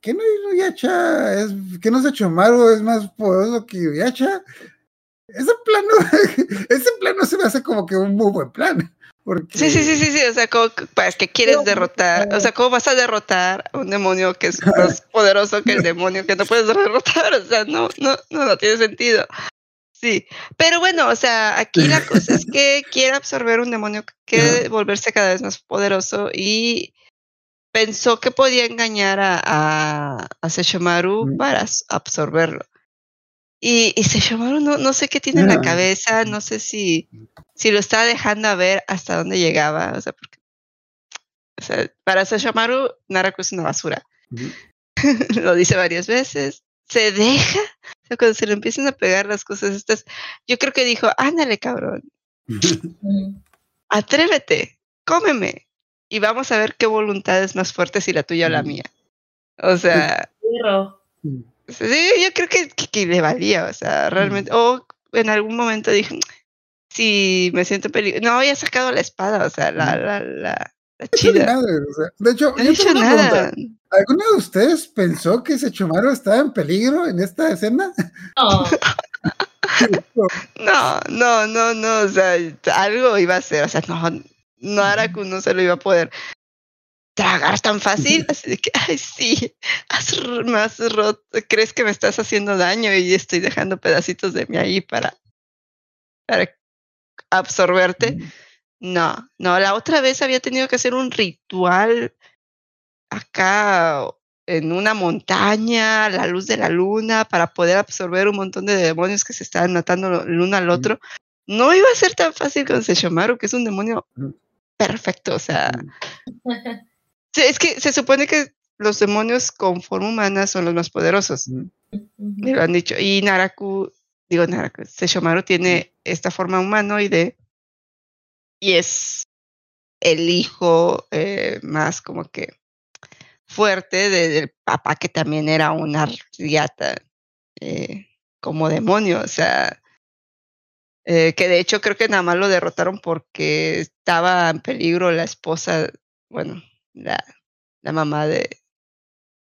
¿qué no? Es, ¿Qué no Sachomaru es más poderoso que Inuyasha? Ese plan no, ese plan no se me hace como que un muy buen plan. Porque, Sí, sí, sí, sí, sí. O sea, ¿cómo, que- ¿para qué quieres No, derrotar? O sea, ¿cómo vas a derrotar a un demonio que es más poderoso que el demonio que no puedes derrotar? O sea, no, no, no, no tiene sentido. Sí, pero bueno, o sea, aquí la cosa es que quiere absorber un demonio que quiere volverse cada vez más poderoso y pensó que podía engañar a, a, a Sesshomaru Mm. para absorberlo. Y, y Sesshomaru no, no sé qué tiene en la cabeza, no sé si, si lo estaba dejando a ver hasta dónde llegaba, o sea, porque o sea, para Sesshomaru, Naraku es una basura. Lo dice varias veces. Se deja. O sea, cuando se le empiezan a pegar las cosas estas, yo creo que dijo, ándale, cabrón, atrévete, cómeme. Y vamos a ver qué voluntad es más fuerte si la tuya o la mía. O sea, sí, yo creo que, que- que le valía, o sea, realmente. O en algún momento dije, si me siento peligro. No había sacado la espada, o sea, la, la, la, he chida. o sea, de hecho, No he yo tengo una nada. pregunta. ¿Alguno de ustedes pensó que Sechomaru estaba en peligro en esta escena? No, No, no, no, no, o sea, algo iba a ser, o sea, no, no Araku no se lo iba a poder tragar tan fácil, así de que, ay, sí, has, me has roto, crees que me estás haciendo daño y estoy dejando pedacitos de mí ahí para, para absorberte. No, no, la otra vez había tenido que hacer un ritual acá en una montaña, a la luz de la luna, para poder absorber un montón de demonios que se estaban matando el uno al otro. No iba a ser tan fácil con Sesshomaru, que es un demonio Ujú. perfecto, o sea, es que se supone que los demonios con forma humana son los más poderosos, me lo han dicho. Y Naraku, digo Sesshomaru tiene esta forma humanoide y es el hijo eh, más como que fuerte de- del papá que también era una riata eh, como demonio, o sea, eh, que de hecho creo que nada más lo derrotaron porque estaba en peligro la esposa, bueno, la, la mamá de,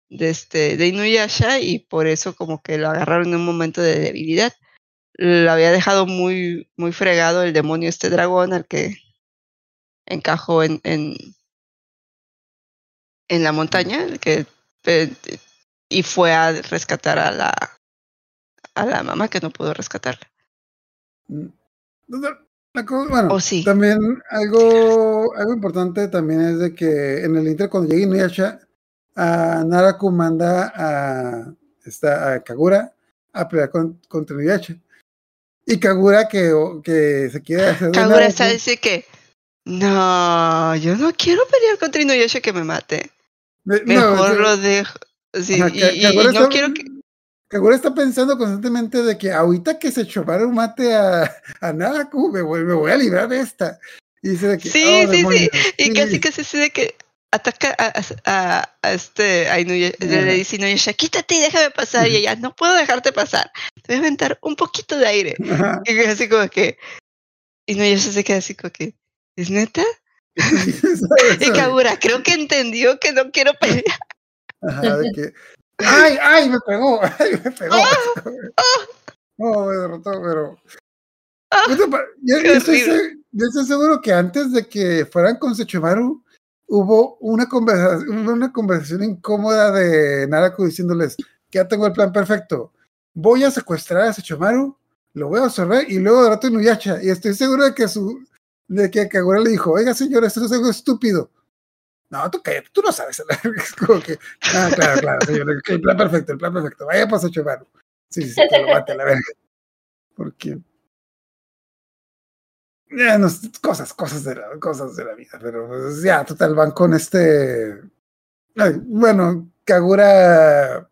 de este de Inuyasha y por eso como que lo agarraron en un momento de debilidad. Lo había dejado muy muy fregado el demonio este dragón al que encajó en en, en la montaña, el que pe- y fue a rescatar a la a la mamá que no pudo rescatarla. Mm. Bueno, Oh, sí. también algo, algo importante también es de que en el Inter cuando llega Inuyasha, a Naraku manda a, esta, a Kagura a pelear con, contra Inuyasha. Y Kagura que, que se quiere hacer Kagura está dice que no, yo no quiero pelear contra Inuyasha que me mate. Mejor lo dejo. Sí, y, y- no está- quiero que. Kagura está pensando constantemente de que ahorita que se Chomaru mate a, a Naraku, me voy, me voy a librar de esta. Y dice de que, Sí, "Oh, sí, sí. demonios". Y Sí. casi casi así de que ataca a, a- este a Inuyasha, le dice Inuyasha, quítate y déjame pasar. Y ella, no puedo dejarte pasar. Voy a aventar un poquito de aire. Ajá. Y así como que. Inuyasha se queda así como que. ¿Es neta? Y Kagura, creo que entendió que no quiero pelear. Ajá, de que, ¡ay, ay! Me pegó, ¡ay, me pegó! No, me derrotó, pero. Ah, yo, yo estoy, yo estoy seguro que antes de que fueran con Sechomaru, hubo una conversación, una conversación incómoda de Naraku diciéndoles: Ya tengo el plan perfecto. Voy a secuestrar a Sechomaru, lo voy a absorber y luego derroto a Inuyasha. Y estoy seguro de que su. de que Kagura le dijo: Oiga, señor, esto es algo estúpido. No, tú cállate, tú no sabes. Es como que, ah, claro, claro, señor, el, plan perfecto, el plan perfecto. Vaya pues Sechomaru. Sí, sí, sí, que lo mate a la verga. Porque. No, cosas, cosas de la, cosas de la vida, pero pues, ya, total, van con este. ay, bueno, Kagura.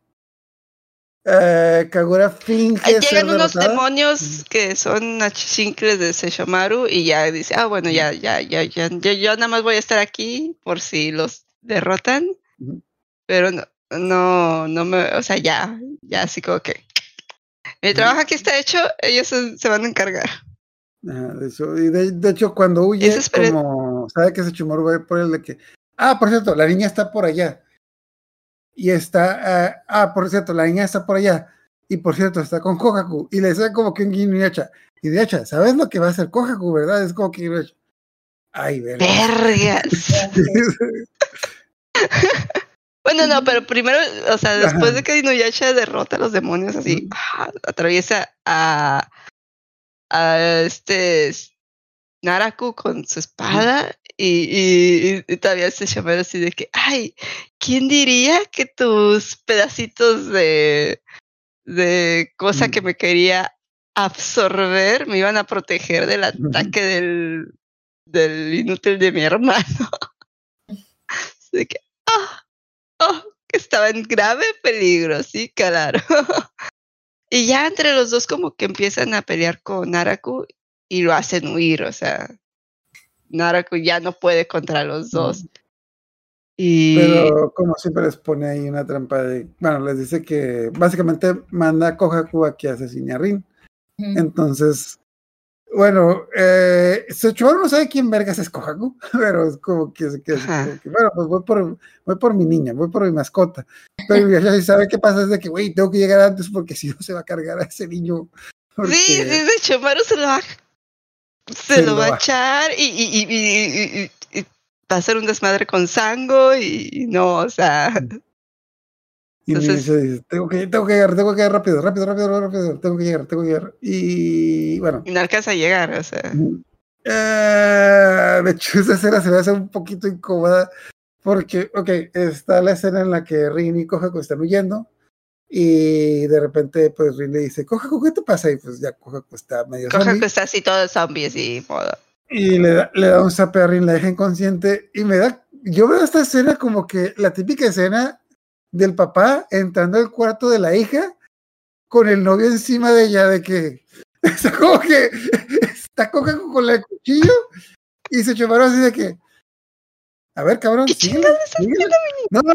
Eh, Kagura finge. ser Llegan unos derrotada. demonios que son achichincles de Sesshomaru y ya dice, ah, bueno, ya, ya, ya, ya, ya, yo nada más voy a estar aquí por si los derrotan, Ujú. pero no, no, no me, o sea, ya, ya así como que mi trabajo aquí está hecho, ellos se, se van a encargar. Ajá, de, hecho, y de, de hecho, cuando huye, es como sabe que ese Chimaru va por el de que. Ah, por cierto, la niña está por allá. Y está. ah, ah, por cierto, la niña está por allá. Y por cierto, está con Kohaku. Y le dice como que un guiño y Inuyasha, ¿sabes lo que va a hacer Kohaku, verdad? Es como que. Ay, verga. Vergas. Bueno, no, pero primero, o sea, después de que Inuyasha derrota a los demonios así, ah, atraviesa a, a este Naraku con su espada y, y, y todavía se llama así de que, ay, ¿quién diría que tus pedacitos de, de cosa Mm. que me quería absorber me iban a proteger del ataque del, del inútil de mi hermano? Así de que, ah, oh, que estaba en grave peligro, sí, claro. y ya entre los dos como que empiezan a pelear con Naraku y lo hacen huir, o sea, Naraku ya no puede contra los dos. Y Pero como siempre les pone ahí una trampa de. Bueno, les dice que básicamente manda a Kohaku a que asesine a Rin. Entonces, bueno, eh, Sechumaru no sabe quién vergas es Kohaku, pero es como que, que- Ajá. como que, bueno, pues voy por, voy por mi niña, voy por mi mascota. Pero ya sí sabe qué pasa, es de que, güey, tengo que llegar antes porque si no se va a cargar a ese niño. Porque, sí, sí, de hecho, Maru se lo va, se, Se lo lo va a echar y, y, y, y- va a hacer un desmadre con Sango y no, o sea, Y me Entonces- dice, dice, tengo que, tengo que llegar, tengo que llegar rápido, rápido, rápido, rápido, tengo que llegar, tengo que llegar. Y bueno, y no alcanza a llegar, o sea. eh, de hecho esa escena se me hace un poquito incómoda porque, ok, está la escena en la que Rin y Kohaku están huyendo y de repente pues Rin le dice, Kohaku, ¿qué te pasa? Y pues ya Kohaku está medio Coja zombie que está así todo zombie, así, modo. y le da, le da un zape a Rin, la deja inconsciente y me da, yo veo esta escena como que la típica escena del papá entrando al cuarto de la hija con el novio encima de ella, de que está como que está Kohaku con el cuchillo y se chuparon así de que, a ver cabrón, ¿Qué síguele, chingados estás síguele. No, no,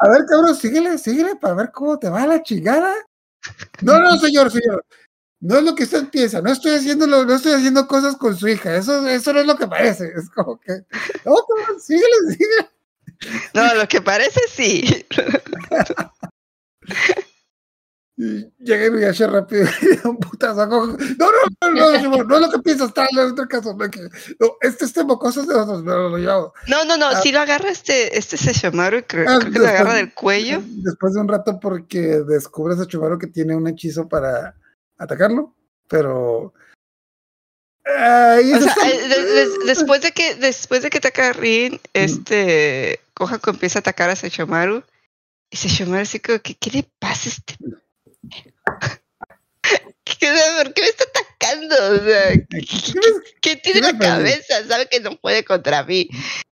a ver cabrón, síguele, síguele para ver cómo te va la chingada. No, no, señor, señor. No es lo que usted piensa, no estoy haciendo lo- no estoy haciendo cosas con su hija, eso, eso no es lo que parece, es como que, no, cabrón, síguele, síguele. No, lo que parece sí. Y llega Inuyasha rápido y un putazo. No, no, no, no, no es lo que piensas, está en otro caso. No, este, este es de nosotros, pero lo llevamos. No, no, no, Ah. si lo agarra este, este Sesshomaru, y creo, Ah, creo que lo agarra del cuello. Después de un rato, porque descubres a Chumaru que tiene un hechizo para atacarlo, pero. Está- eh, de- de- después de que después de que ataca a Rin, este Kohaku empieza a atacar a Sesshomaru y Sesshomaru así como que ¿qué le pasa a este? ¿Qué- ¿Por qué me está atacando? O sea, ¿qué, qué- qué tiene en la cabeza? Sabe que no puede contra mí.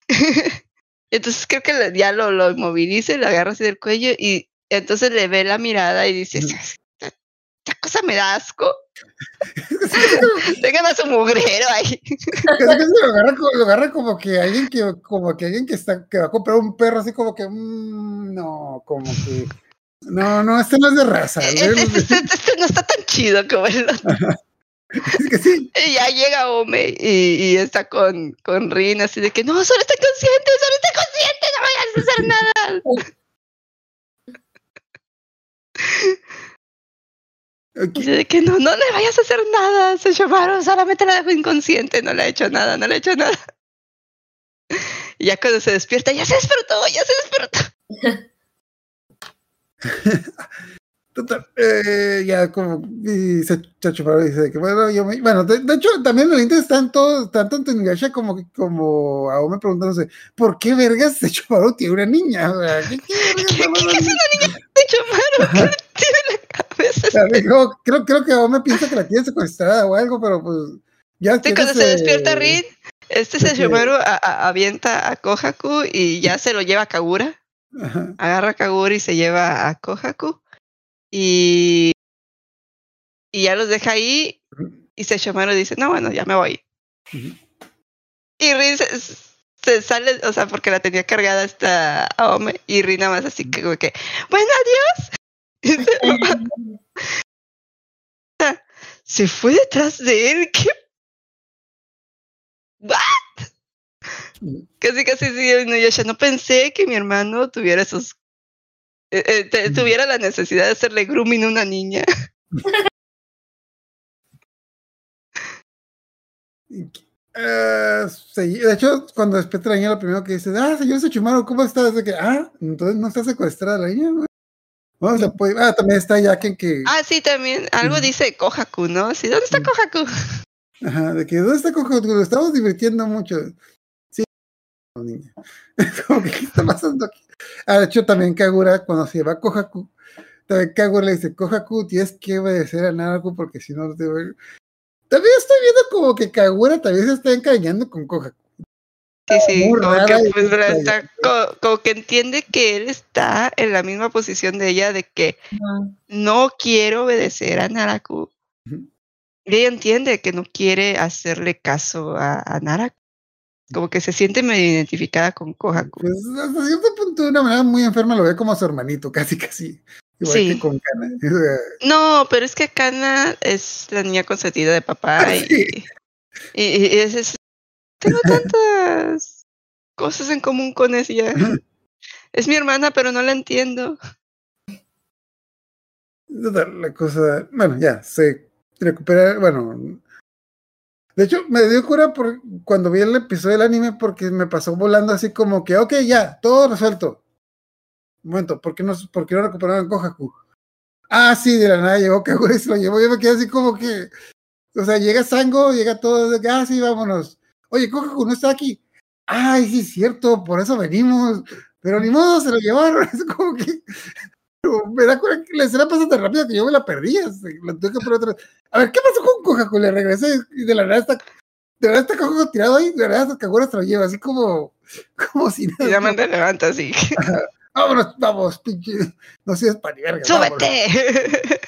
Entonces creo que ya lo, lo inmoviliza y lo agarra así del cuello y entonces le ve la mirada y dice, esta, esta cosa me da asco. Tengan a su mugrero ahí. Agarra, lo agarra como que alguien que, como que alguien que está, que va a comprar un perro así como que, mm, no, como que, no, no, este no es de raza. Este, este- este- este no está tan chido como el otro. Es que sí, Y ya llega Ome y, y está con, con Rin así de que no, solo está consciente, solo está consciente, no vayas a hacer nada. ok, Así de que no, no le vayas a hacer nada, se llamaron, solamente la dejo inconsciente, no le ha hecho nada, no le ha hecho nada. Y ya cuando se despierta, ya se despertó, ya se despertó. total, eh, ya como, y se, y dice que, bueno, yo me, bueno, de, de hecho, también los están todos, tanto en Inuyasha como, como Aome preguntándose, ¿por qué vergas se chuparon tiene una niña? O sea, ¿qué, qué vergas ¿Qué, está qué, qué es una niña de Chomaru? ¿Qué tiene en la cabeza? Creo, creo que Aome piensa que la tiene secuestrada o algo, pero pues, ya Sí, cuando se despierta Rin, este a- avienta a Kohaku y ya se lo lleva a Kagura. Ajá. agarra a Kagura y se lleva a Kohaku y, y ya los deja ahí y dice, no, bueno, ya me voy. Y Rin se, se sale, o sea, porque la tenía cargada esta Aome y Rin nada más así que, como que bueno, adiós. Se fue detrás de él, ¿qué? Casi, casi sí, no, yo ya no pensé que mi hermano tuviera esos. eh, eh, te- Mm. tuviera la necesidad de hacerle grooming a una niña. Eh, sí, de hecho, cuando despierta la niña, lo primero que dice, ah, señor Sechumaru, ¿cómo está? Es de que, ah, entonces no está secuestrada la niña, güey. Vamos a ah, también está Yaken que, Ah, sí, también. Algo dice Kohaku, ¿no? Sí, ¿dónde está Mm. Kohaku? ajá, de que, ¿dónde está Kohaku? Lo estamos divirtiendo mucho. Niña. Como que, ¿qué está pasando aquí? Ah, de hecho, también Kagura, cuando se va a Kohaku, también Kagura le dice, Kohaku, tienes que obedecer a Naraku porque si no te voy... También estoy viendo como que Kagura también se está encariñando con Kohaku. Sí, sí, como que, pues, está, como que entiende que él está en la misma posición de ella, de que Ajá. no quiere obedecer a Naraku. Y ella entiende que no quiere hacerle caso a, a Naraku. Como que se siente medio identificada con Kohaku. Pues hasta cierto punto, de una manera muy enferma, lo ve como a su hermanito, casi, casi. Igual Sí. que con Kana. No, pero es que Kana es la niña consentida de papá y, Sí. y, y es, es- tengo tantas cosas en común con ella. Es mi hermana, pero no la entiendo. La cosa, bueno, ya, se recupera, bueno. De hecho, me dio cura por cuando vi el episodio del anime porque me pasó volando así como que, ok, ya, todo resuelto. Un momento, ¿por qué no, por qué no recuperaron Kohaku? Ah, sí, de la nada llegó Kagura y se lo llevó. Yo me quedé así como que, o sea, llega Sango, llega todo, ah, sí, vámonos. Oye, Kohaku no está aquí. Ay, sí, es cierto, por eso venimos. Pero ni modo, se lo llevaron. Es como que, me da cuenta que la escena pasa tan rápido que yo me la perdí. La tuve que poner otra vez. A ver, ¿qué pasó con? Le regresé y de la nada está, de nada está Kohaku tirado ahí, de la nada hasta Kagura se lo lleva, así como, como si Y nada. la manda levanta así. Vámonos, vamos, pinche. No seas pa' verga, vámonos. ¡Súbete!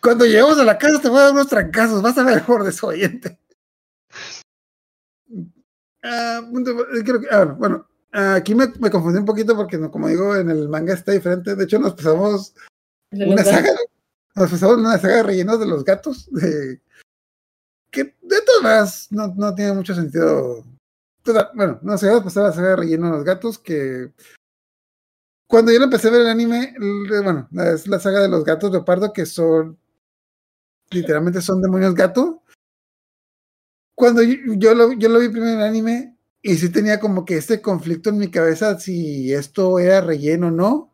Cuando lleguemos a la casa te voy a dar unos trancazos, vas a ver mejor desobediente. Ah, punto- creo que- ah, bueno, ah, aquí me, me confundí un poquito porque, como digo, en el manga está diferente. De hecho, nos pasamos una saga, nos pasamos una saga de rellenos de los gatos, de- que de todas maneras no, no tiene mucho sentido. Toda- bueno, no sé, vamos a pasar a la saga de relleno de los gatos, que cuando yo empecé a ver el anime, bueno, es la saga de los gatos leopardo, que son, literalmente son demonios gato. Cuando yo, yo lo, yo lo vi primero en el anime, y sí tenía como que este conflicto en mi cabeza si esto era relleno o no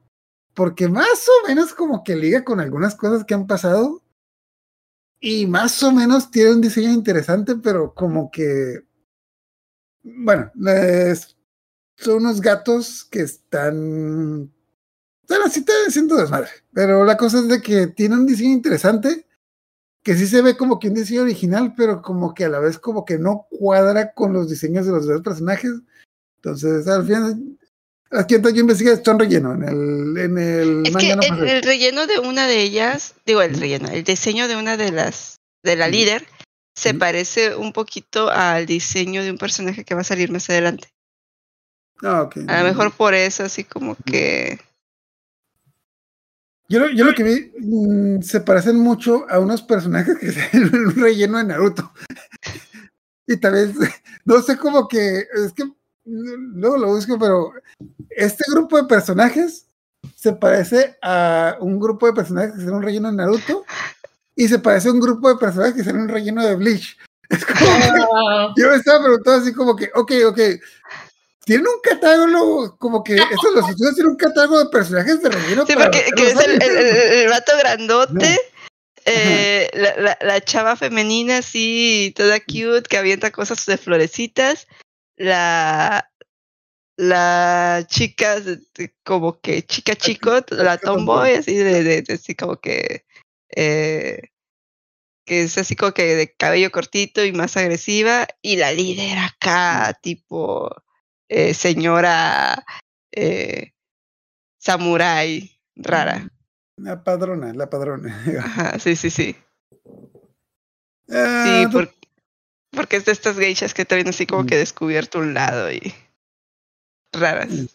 porque más o menos como que liga con algunas cosas que han pasado y más o menos tiene un diseño interesante, pero como que, bueno, son unos gatos que están, están así, están haciendo desmadre, pero la cosa es de que tiene un diseño interesante, que sí se ve como que un diseño original, pero como que a la vez como que no cuadra con los diseños de los demás personajes. Entonces, al final, aquí yo investigué, son relleno. En el, en el Es manga que no el, el relleno de una de ellas, digo el relleno, el diseño de una de las, de la líder, se parece un poquito al diseño de un personaje que va a salir más adelante. Ah. A lo mejor por eso, así como que. Yo, lo- yo lo que vi mm, se parecen mucho a unos personajes que se en un relleno de Naruto. y también, no sé cómo que, es que mm, luego lo busco, pero este grupo de personajes se parece a un grupo de personajes que se en un relleno de Naruto y se parece a un grupo de personajes que se en un relleno de Bleach. Es como que- Ah, yo me estaba preguntando así como que, ok, ok, tienen un catálogo, como que estos los estudios tienen un catálogo de personajes de relleno. Sí, porque que es el, el, el- vato grandote, eh, la, la, la chava femenina así, toda cute, que avienta cosas de florecitas, la, la chica como que chica chico, la tomboy. tomboy, así de, de- de- así como que eh, que es así como que de cabello cortito y más agresiva, y la líder acá, tipo eh, señora eh, samurai rara. La padrona, la padrona. Ajá, sí, sí, sí. Ah, Sí, tú- por- porque es de estas geishas que también así como Mm. que descubierto un lado y raras. Mm.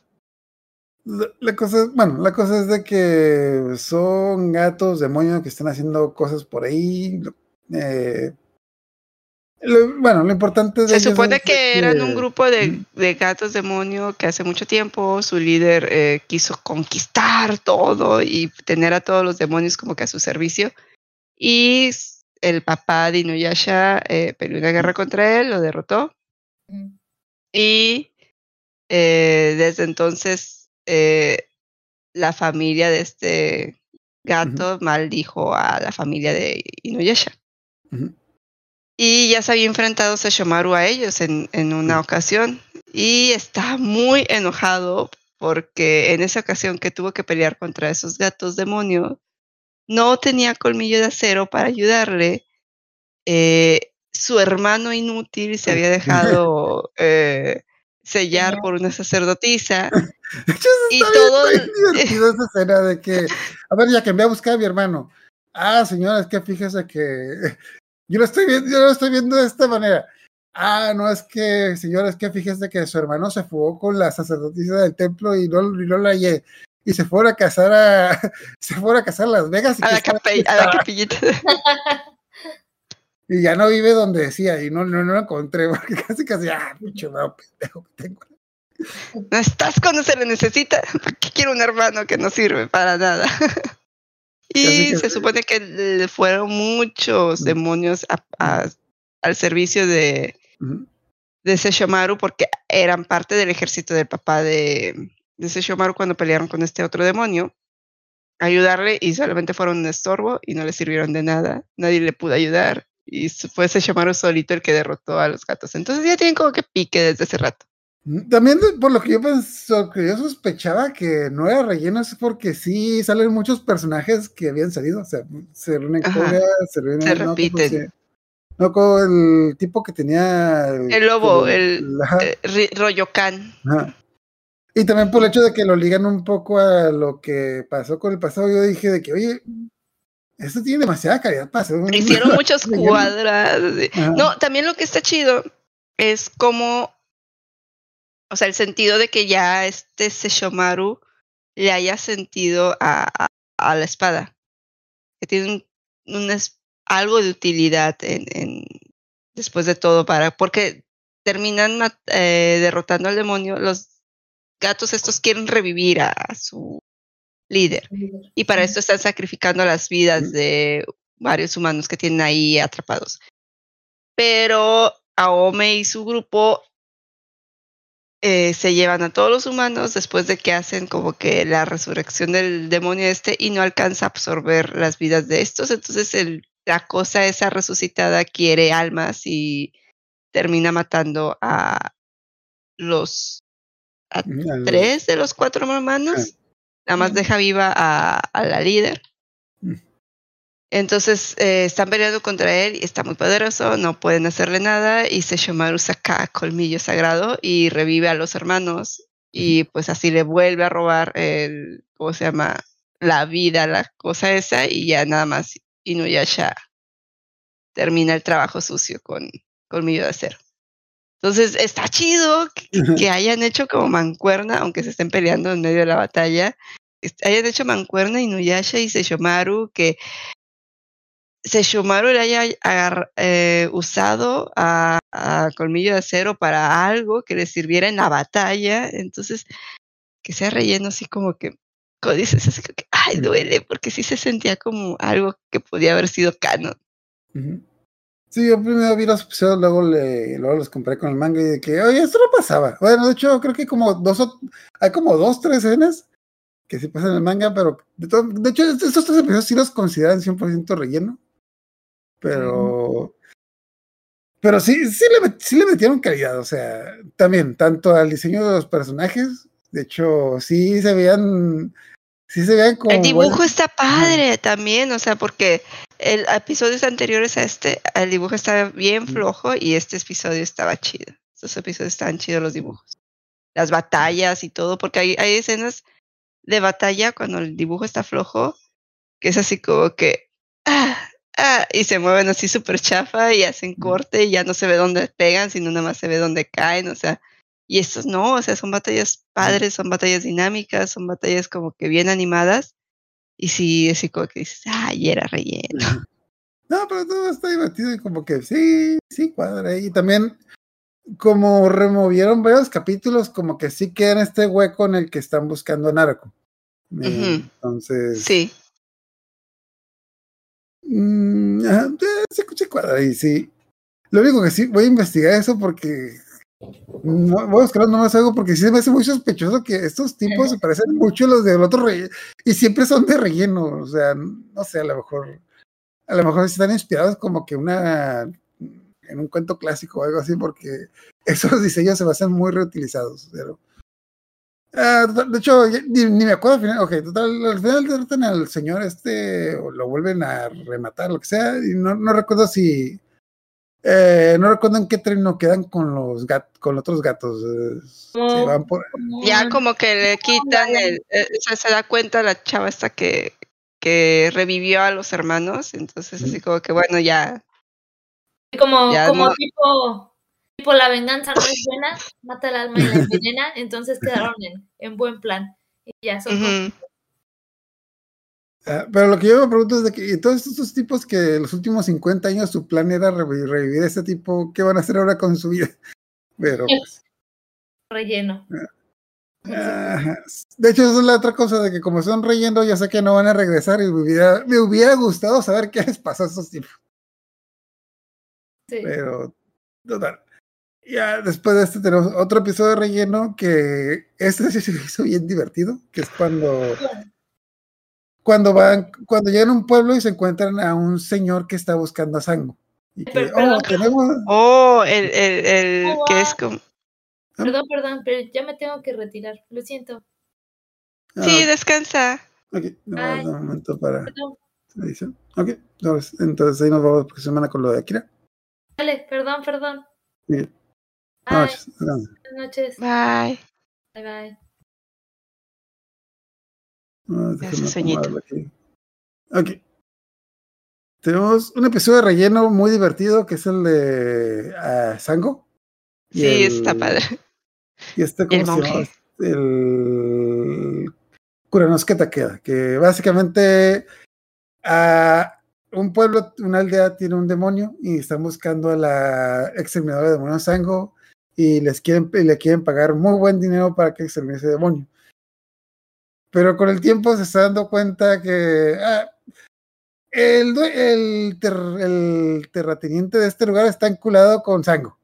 La, la cosa es, bueno, la cosa es de que son gatos demonios que están haciendo cosas por ahí. eh, lo- bueno, lo importante de Se supone que eran un grupo de, de gatos demonio que hace mucho tiempo su líder eh, quiso conquistar todo y tener a todos los demonios como que a su servicio. Y el papá de Inuyasha eh, peleó una guerra contra él, lo derrotó. Y eh, desde entonces eh, la familia de este gato maldijo a la familia de Inuyasha. Ujú. Y ya se había enfrentado Sesshomaru a ellos en, en una ocasión. Y está muy enojado porque en esa ocasión que tuvo que pelear contra esos gatos demonio, no tenía colmillo de acero para ayudarle. Eh, su hermano inútil se había dejado eh, sellar por una sacerdotisa. Y todo bien, el- está bien divertido esa escena de que, a ver, ya que me voy a buscar a mi hermano. Ah, señora, es que fíjese que yo lo estoy viendo, yo lo estoy viendo de esta manera. ah, no, es que, señor, es que fíjese que su hermano se fugó con la sacerdotisa del templo y no, y no la y, y se fueron a casar a, se fueron a casar a Las Vegas. Y A la, a la capillita. y ya no vive donde decía, y no, no, no lo encontré, porque casi casi, ah, pinche bravo pendejo que tengo. No estás cuando se le necesita. ¿Para qué quiero un hermano que no sirve para nada? Y que se supone que le fueron muchos demonios a- a- al servicio de, de Sesshomaru porque eran parte del ejército del papá de, de Sesshomaru cuando pelearon con este otro demonio. Ayudarle y solamente fueron un estorbo y no le sirvieron de nada. Nadie le pudo ayudar. Y fue Sesshomaru solito el que derrotó a los gatos. Entonces ya tienen como que pique desde hace rato. También de- por lo que yo pensó, que yo sospechaba que no era relleno es porque sí salen muchos personajes que habían salido, o sea, se reúnen. Koga, se reúnen Se no, ¿cómo repiten. No, con el tipo que tenía El lobo, el- ajá, Eh, Ri- Royokan. ajá. Y también por el hecho de que lo ligan un poco a lo que pasó con el pasado, yo dije de que, oye, esto tiene demasiada calidad para ser un- Hicieron de- Ajá. No, también lo que está chido es como, o sea, el sentido de que ya este Sesshomaru le haya sentido a, a- a la espada. Que tiene un, un es- algo de utilidad en, en- después de todo para, porque terminan eh, derrotando al demonio. Los gatos estos quieren revivir a- a su líder. Y para esto están sacrificando las vidas de varios humanos que tienen ahí atrapados. Pero Aome y su grupo eh, se llevan a todos los humanos después de que hacen como que la resurrección del demonio este y no alcanza a absorber las vidas de estos. Entonces el- la cosa esa resucitada quiere almas y termina matando a los a tres de los cuatro hermanos. Nada más deja viva a, a la líder. Mm. Entonces eh, están peleando contra él y está muy poderoso, no pueden hacerle nada y Sesshomaru saca colmillo sagrado y revive a los hermanos y pues así le vuelve a robar el, ¿cómo se llama? La vida, la cosa esa y ya nada más Inuyasha termina el trabajo sucio con colmillo de acero. Entonces está chido que, que hayan hecho como mancuerna, aunque se estén peleando en medio de la batalla, hayan hecho mancuerna Inuyasha y Sesshomaru, que Sesshomaru le haya agar- eh, usado a, a Colmillo de Acero para algo que le sirviera en la batalla, entonces que sea relleno así como que, como dices, así como que, ay, duele, porque sí se sentía como algo que podía haber sido canon. Sí, yo primero vi los episodios, luego, le, luego los compré con el manga y de que, oye, esto no pasaba. Bueno, de hecho, creo que como dos, o- hay como dos, tres escenas que sí pasan en el manga, pero de, todo- de hecho, estos tres episodios sí los consideran 100% relleno. Pero, pero sí, sí le, met- sí le metieron calidad, o sea, también, tanto al diseño de los personajes, de hecho, sí se veían, sí se veían como... El dibujo está padre también, o sea, porque el episodios anteriores a este, el dibujo estaba bien flojo y este episodio estaba chido. Estos episodios estaban chidos los dibujos. Las batallas y todo, porque hay, hay escenas de batalla cuando el dibujo está flojo, que es así como que ah, ah, y se mueven así súper chafa y hacen corte y ya no se ve dónde pegan, sino nada más se ve dónde caen, o sea, y estos no, o sea, son batallas padres, son batallas dinámicas, son batallas como que bien animadas. Y sí, así como que dices, ay, era relleno. No, pero todo está divertido y como que sí, sí cuadra. Y también, como removieron varios capítulos, como que sí queda en este hueco en el que están buscando a Narco. Entonces, Sí, mm, sí, sí cuadra y sí. Lo único que sí, voy a investigar eso porque no, voy a buscar nomás algo porque sí se me hace muy sospechoso que estos tipos se parecen mucho a los del otro relleno y siempre son de relleno. O sea, no sé, a lo mejor, a lo mejor están inspirados como que una en un cuento clásico o algo así, porque esos diseños se basan muy reutilizados. Pero, Ah, total, de hecho, ni, ni me acuerdo al final. Ok, total, al final derrotan al señor este o lo vuelven a rematar, lo que sea. Y no, no recuerdo si. eh, no recuerdo en qué término quedan con los gat, con otros gatos. eh, se No. van por, ya como que le quitan el, eh, o sea, se da cuenta la chava esta que, que revivió a los hermanos, entonces así como que bueno, ya, Como, Ya como no- tipo, Tipo, la venganza no es buena, mata el alma y la envenena, entonces quedaron en, en buen plan. Y ya son. Ah, pero lo que yo me pregunto es de que y todos estos tipos que los últimos 50 años su plan era revi- revivir a este tipo, ¿qué van a hacer ahora con su vida? Pero, pues, relleno. ajá. de hecho, esa es la otra cosa de que como son relleno, ya sé que no van a regresar y me hubiera, me hubiera gustado saber qué les pasó a esos tipos. Sí. Pero, total. Ya después de este tenemos otro episodio de relleno que este sí se hizo bien divertido, que es cuando cuando van, cuando llegan a un pueblo y se encuentran a un señor que está buscando a Sango. Y que, Pero, oh, tenemos. Oh, el, el, el Oh, que es como. Perdón, perdón, pero ya me tengo que retirar. Lo siento. Sí, ah, descansa. ok, no, un momento para Perdón. la. Ok, entonces, entonces ahí nos vamos porque se van con lo de Akira. Dale, perdón, perdón. Bien. Bye. Buenas noches. Bye. Bye, bye. Ah, aquí. Ok. Tenemos un episodio de relleno muy divertido que es el de ah, Sango. Y Sí, el- está padre. Y este, El ¿cómo se llama? El Takeda, que básicamente a un pueblo, una aldea tiene un demonio y están buscando a la exterminadora de demonios Sango y les quieren, le quieren pagar muy buen dinero para que extermine ese demonio. Pero con el tiempo se está dando cuenta que ah, el, el, ter- el terrateniente de este lugar está enculado con Sango.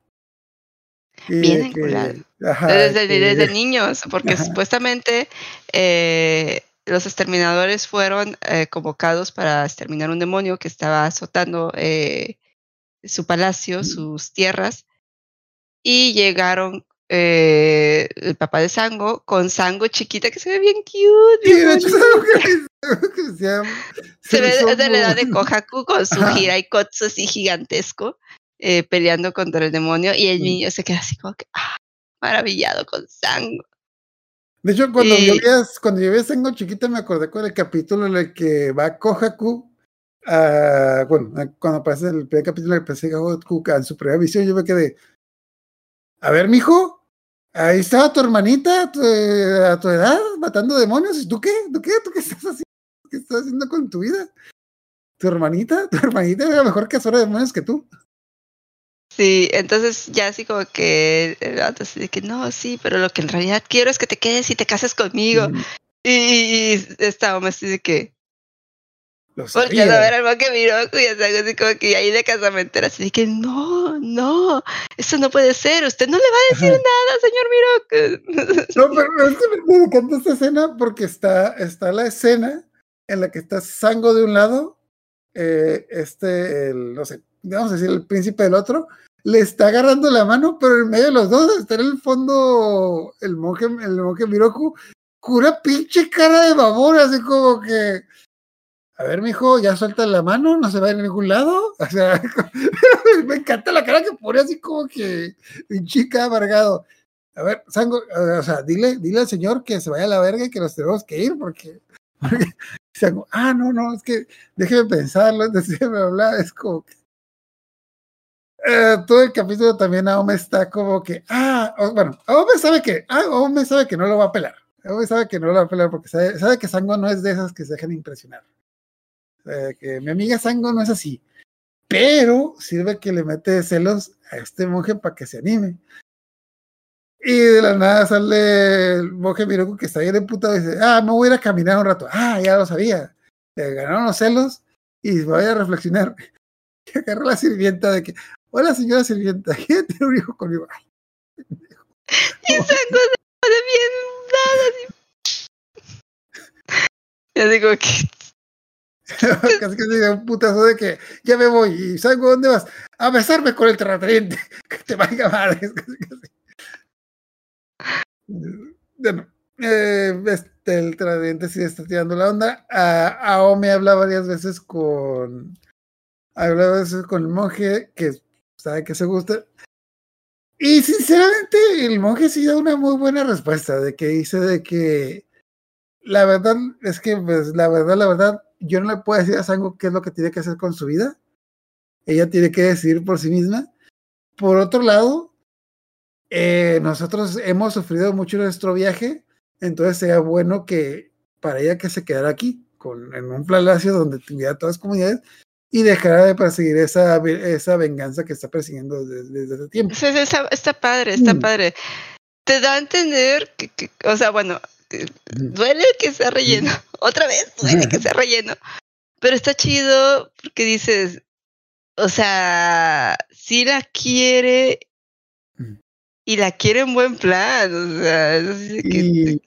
Y Bien que- enculado. ajá, Desde, que- desde niños, porque Ajá. supuestamente eh, los exterminadores fueron eh, convocados para exterminar un demonio que estaba azotando eh, su palacio, sus tierras, y llegaron eh, el papá de Sango con Sango chiquita que se ve bien cute. Sí, bien se, se ve de la edad de Kohaku con su. Hiraikotsu así gigantesco, eh, peleando contra el demonio, y el niño se queda así como que, ah, maravillado con Sango. De hecho, cuando yo Y- vi a, cuando yo vi a Sengo chiquita, me acordé con el capítulo en el que va Kohaku. a- bueno, a- cuando aparece el primer capítulo en el que aparece Kohaku en su primera visión, yo me quedé. A ver, mijo, ahí estaba tu hermanita a tu, a tu edad matando demonios. ¿Y tú qué? ¿Tú qué? ¿Tú qué estás haciendo? ¿Qué estás haciendo con tu vida? ¿Tu hermanita? ¿Tu hermanita era mejor cazadora de demonios que tú? Sí, entonces ya así como que así de que no, sí, pero lo que en realidad quiero es que te quedes y te cases conmigo. Mm, Y, y, y esta hombre así de que, Volteando a ver al Moque Miroku y algo así como que ahí de casamentera, así que no, no, eso no puede ser, usted no le va a decir nada, señor Miroku. No, pero es que me, me encanta esta escena porque está, está la escena en la que está Sango de un lado, eh, este, el, no sé, vamos a decir, el príncipe del otro, le está agarrando la mano, pero en medio de los dos está en el fondo el monje, el monje Miroku, con una pinche cara de babón, así como que, a ver, mijo, ya suelta la mano, no se va a ir a ningún lado. O sea, me encanta la cara que pone así como que chica amargado. A ver, Sango, o sea, dile, dile al señor que se vaya a la verga y que nos tenemos que ir porque, porque Sango, ah, no, no, es que déjeme pensarlo, bla, bla, es como que eh, todo el capítulo también Aome está como que, ah, bueno, Aome sabe que, ah, Aome sabe que no lo va a pelar. Aome sabe que no lo va a pelar porque sabe, sabe que Sango no es de esas que se dejan impresionar. Eh, que mi amiga Sango no es así. Pero sirve que le mete celos a este monje para que se anime. Y de la nada sale el monje Miroku que está bien emputado y dice, ah, me voy a ir a caminar un rato. Ah, ya lo sabía. Le ganaron los celos y voy a reflexionar. Y agarró la sirvienta de que, hola señora sirvienta, ¿quiere tener un hijo conmigo? Y Sango se pone bien nada así. Y así como que, Casi que se da un putazo de que ya me voy. ¿Y Sango dónde vas? A besarme con el terrateniente. Que te vaya madre. Casi, casi. Bueno, eh, este, el terrateniente sí está tirando la onda. A Aome habla varias veces con. Habla varias veces con el monje que sabe que se gusta. Y sinceramente, el monje sí da una muy buena respuesta. De que dice de que. La verdad es que, pues, la verdad, la verdad, yo no le puedo decir a Sango qué es lo que tiene que hacer con su vida. Ella tiene que decidir por sí misma. Por otro lado, eh, nosotros hemos sufrido mucho nuestro viaje, entonces sería bueno que para ella que se quedara aquí, con, en un palacio donde tuviera todas las comunidades y dejara de perseguir esa, esa venganza que está persiguiendo desde, desde ese tiempo. Está, está padre, está Mm. padre. Te da a entender que, que- o sea, bueno. Duele que sea relleno. Otra vez duele que sea relleno. Pero está chido porque dices, o sea, si la quiere y la quiere en buen plan. O sea, es así de que- Y,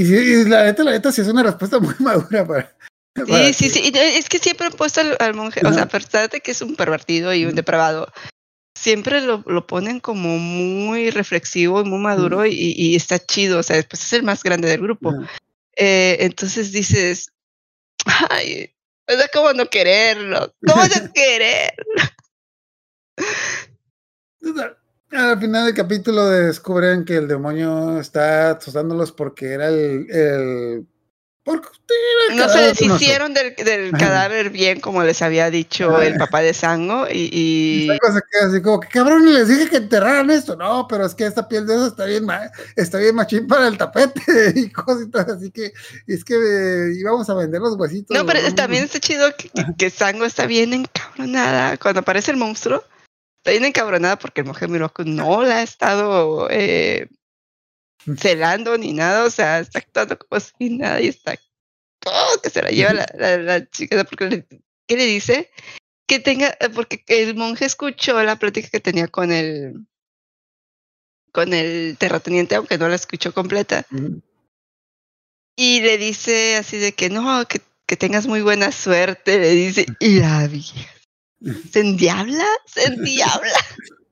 y, sí, y la neta, la neta, sí es una respuesta muy madura para. Sí, sí, sí. Es que siempre han puesto al, al monje, o sea, a pesar de que es un pervertido y un depravado, siempre lo, lo ponen como muy reflexivo y muy maduro y, y está chido. O sea, pues es el más grande del grupo. Eh, entonces dices, ay, o sea, ¿cómo no quererlo? ¿Cómo no querer? Al final del capítulo descubren que el demonio está asustándolos porque era el. el porque No se deshicieron del, del cadáver bien, como les había dicho el papá de Sango, y, Y y cosa queda así como que cabrón, les dije que enterraran esto. No, pero es que esta piel de oso está bien, está bien machín para el tapete y cositas. Así que es que eh, íbamos a vender los huesitos. No, pero ¿no? también está chido que, que, que Sango está bien encabronada. Cuando aparece el monstruo, está bien encabronada porque el mujer Miroku no la ha estado eh, celando ni nada. O sea, está actuando como si nada y está todo que se la lleva la, la, la chica. Porque le, ¿Qué le dice? Que tenga, eh, porque el monje escuchó la plática que tenía con el con el terrateniente, aunque no la escuchó completa. Y le dice así de que no, que, que tengas muy buena suerte, le dice, y la vieja se endiabla, se endiabla.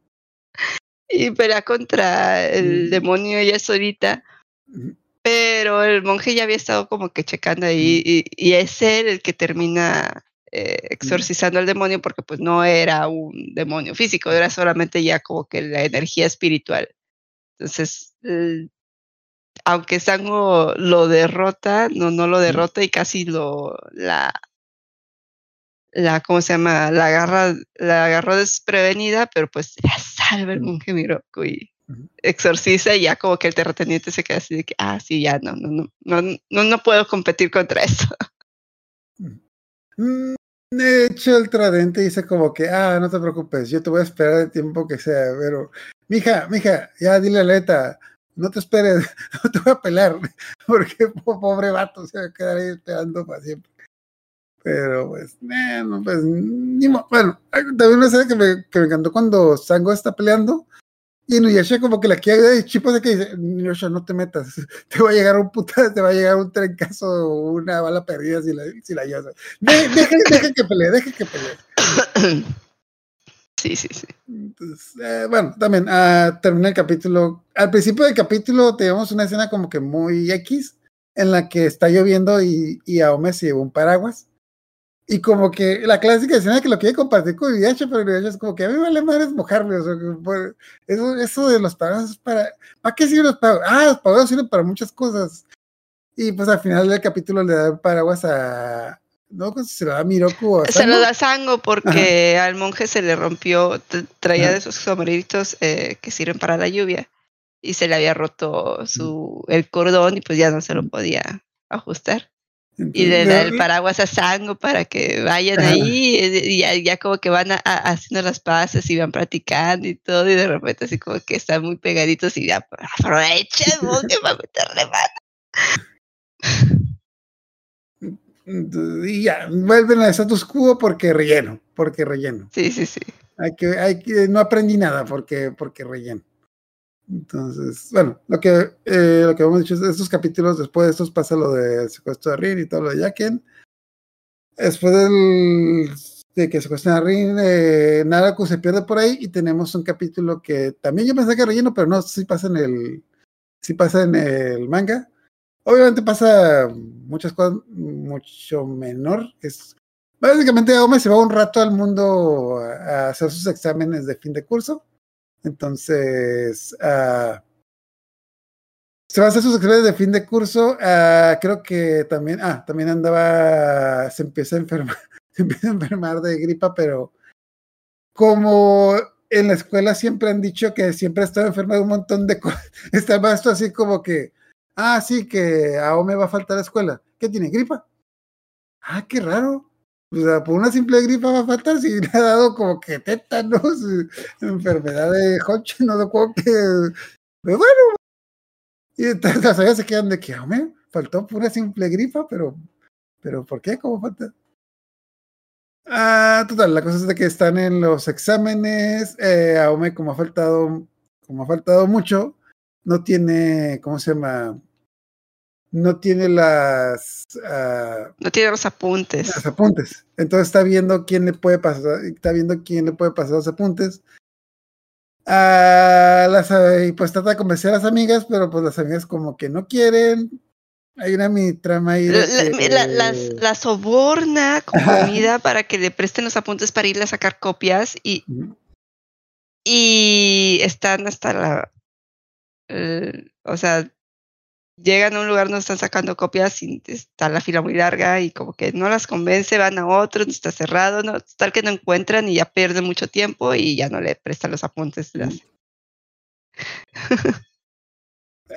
y pelea contra el Mm. demonio ella solita, Ujú. pero el monje ya había estado como que checando ahí y, y es él el que termina eh, exorcizando al demonio porque pues no era un demonio físico, era solamente ya como que la energía espiritual. Entonces, eh, aunque Sango lo derrota, no, no lo derrota y casi lo la la ¿cómo se llama? la agarra, la agarró desprevenida, pero pues la el Mm. monje Miroku y exorciza y ya como que el terrateniente se queda así de que ah sí ya no no no no no, no puedo competir contra eso. Mm, De hecho, el tradente dice como que, ah, no te preocupes, yo te voy a esperar el tiempo que sea, pero, mija, mija, ya dile a Leta, no te esperes, no te voy a pelar, porque po- pobre vato se va a quedar ahí esperando para siempre. Pero, pues, eh, no, pues, ni mo- bueno, también una escena que me, que me encantó cuando Sango está peleando y Nuyasha como que la quiere y Chipo de que dice, Nuyasha, no te metas, te va a llegar un puta, te va a llegar un trencazo o una bala perdida si la, si la ayudas. De- deja, deja que pelee, deja que pelee. sí, sí, sí. Entonces, eh, bueno, también ah, termina el capítulo. Al principio del capítulo tenemos una escena como que muy X, en la que está lloviendo y, y Aome se llevó un paraguas. Y como que la clásica escena que lo quiere compartir con Vidacha, pero Vidacha es como que a mí me vale madres mojarme. O sea, por- eso, eso de los paraguas es para. ¿Para qué sirven los paraguas? Ah, los paraguas sirven para muchas cosas. Y pues al final del capítulo le da paraguas a. No, se lo da a Miroku o a Se lo da Sango porque al monje se le rompió, traía Ajá. de esos sombreritos eh, que sirven para la lluvia y se le había roto su el cordón y pues ya no se lo podía ajustar. Y le da el paraguas a Sango para que vayan ahí y, ya, ya como que van a- a- haciendo las paces y van practicando y todo y de repente así como que están muy pegaditos y ya aprovecha el monje para meterle mano. Entonces, Y ya, vuelven a status quo porque relleno, porque relleno. Sí, sí, sí. Hay que, hay que, no aprendí nada porque, porque relleno. Entonces, bueno, lo que, eh, lo que hemos dicho es estos capítulos, después de estos pasa lo del secuestro de Rin y todo lo de Yaken. Después del, de que secuestran a Rin, eh, Naraku se pierde por ahí y tenemos un capítulo que también yo pensé que relleno, pero no, sí pasa en el, sí pasa en el manga. Obviamente pasa muchas cosas mucho menor. Es, básicamente Aome se va un rato al mundo a, a hacer sus exámenes de fin de curso. Entonces, ah, se va a hacer sus exámenes de fin de curso. ah, creo que también, ah, también andaba, se empieza a enfermar, se empieza a enfermar de gripa, pero como en la escuela siempre han dicho que siempre ha estado enferma de un montón de cosas. Está el maestro así como que, ah, sí, que a O me va a faltar la escuela. ¿Qué tiene? ¿Gripa? Ah, qué raro. O sea, por una simple gripa va a faltar si le ha dado como que tétanos, enfermedad de Hodgkin, no sé cómo que. Pero bueno. Y entonces las amigas se quedan de que, me faltó por una simple gripa, pero, pero ¿por qué? ¿Cómo falta? Ah, total, la cosa es de que están en los exámenes. Eh, Aome, como ha faltado, como ha faltado mucho, no tiene, ¿cómo se llama? No tiene las. Uh, no tiene los apuntes. Los apuntes. Entonces está viendo quién le puede pasar, está viendo quién le puede pasar los apuntes. Uh, las, y pues trata de convencer a las amigas, pero pues las amigas como que no quieren. Hay una mi trama ahí. La, que, la, la, la, soborna con comida para que le presten los apuntes para irle a sacar copias y, uh -huh. y están hasta la. Uh, o sea, llegan a un lugar donde están sacando copias y está la fila muy larga y como que no las convence, van a otro, está cerrado, no, tal que no encuentran y ya pierden mucho tiempo y ya no le prestan los apuntes. Las...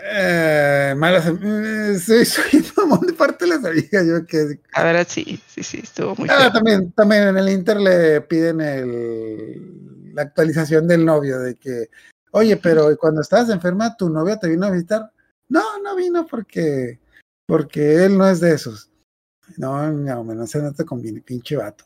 Eh, malas, eh, soy, soy mamón de parte de las amigas, yo que. A ver, sí, sí, sí, estuvo muy. Ah, también, también en el Inter le piden el, la actualización del novio, de que, oye, pero cuando estabas enferma, tu novia te vino a visitar. No, no vino porque, porque él no es de esos. No, no, no no te conviene, pinche vato.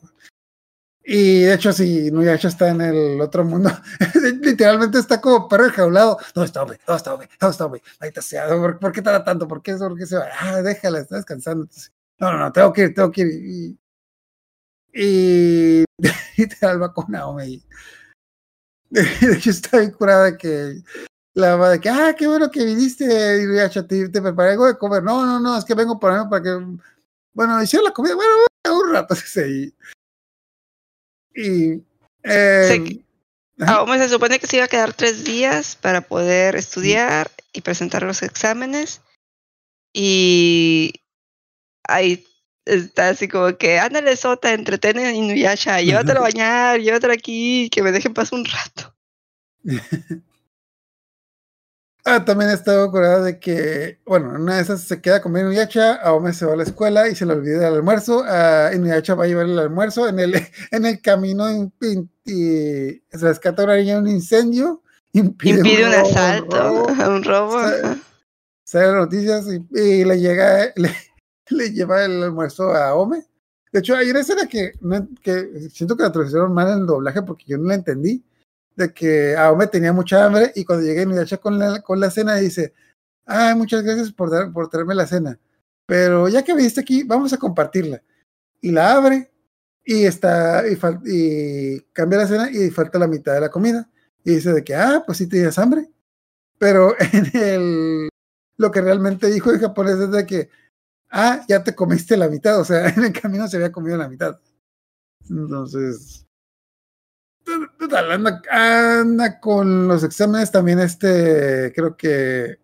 Y de hecho, si Nuyacha está en el otro mundo, literalmente está como perro enjaulado. ¿Dónde está, hombre? ¿Dónde está, hombre? ¿Dónde está, hombre? Ahí está, sea, ¿por, ¿por qué tarda tanto? ¿Por qué? ¿Por qué se va? Ah, déjala, está descansando. No, no, no, tengo que ir, tengo que ir. Y, y literal va con Naomi. Y, de hecho, está bien curada que la mamá de que, ah, qué bueno que viniste, Nuyacha, te, te preparé algo de comer. No, no, no, es que vengo para mí para que, bueno, hicieron la comida, bueno, un rato, sí. Y. Eh, ah, se supone que se iba a quedar tres días para poder estudiar y presentar los exámenes. Y ahí está así como que, ándale, Sota, entretene a Inuyasha, llévatelo a bañar, llévatelo aquí, que me dejen pasar un rato. Ah, también estaba acordado de que, bueno, una de esas se queda con Inuyasha, Aome se va a la escuela y se le olvida el almuerzo, uh, Inuyasha va a llevar el almuerzo, en el, en el camino y, y, se rescata una niña un incendio, impide, impide un, un, asalto, un robo. Un robo. Sale, sale noticias y, y, le llega, le, le, lleva el almuerzo a Aome. De hecho, hay una escena que, que siento que la tradujeron mal en el doblaje porque yo no la entendí de que Aome tenía mucha hambre y cuando llegué Inuyasha con la, con la cena dice, ay, muchas gracias por, dar, por traerme la cena, pero ya que viniste aquí, vamos a compartirla. Y la abre y está, y, y cambia la cena y falta la mitad de la comida. Y dice de que, ah, pues sí tenías hambre. Pero en el, lo que realmente dijo el japonés es de que, ah, ya te comiste la mitad, o sea, en el camino se había comido la mitad. Entonces, anda, anda, con los exámenes también este, creo que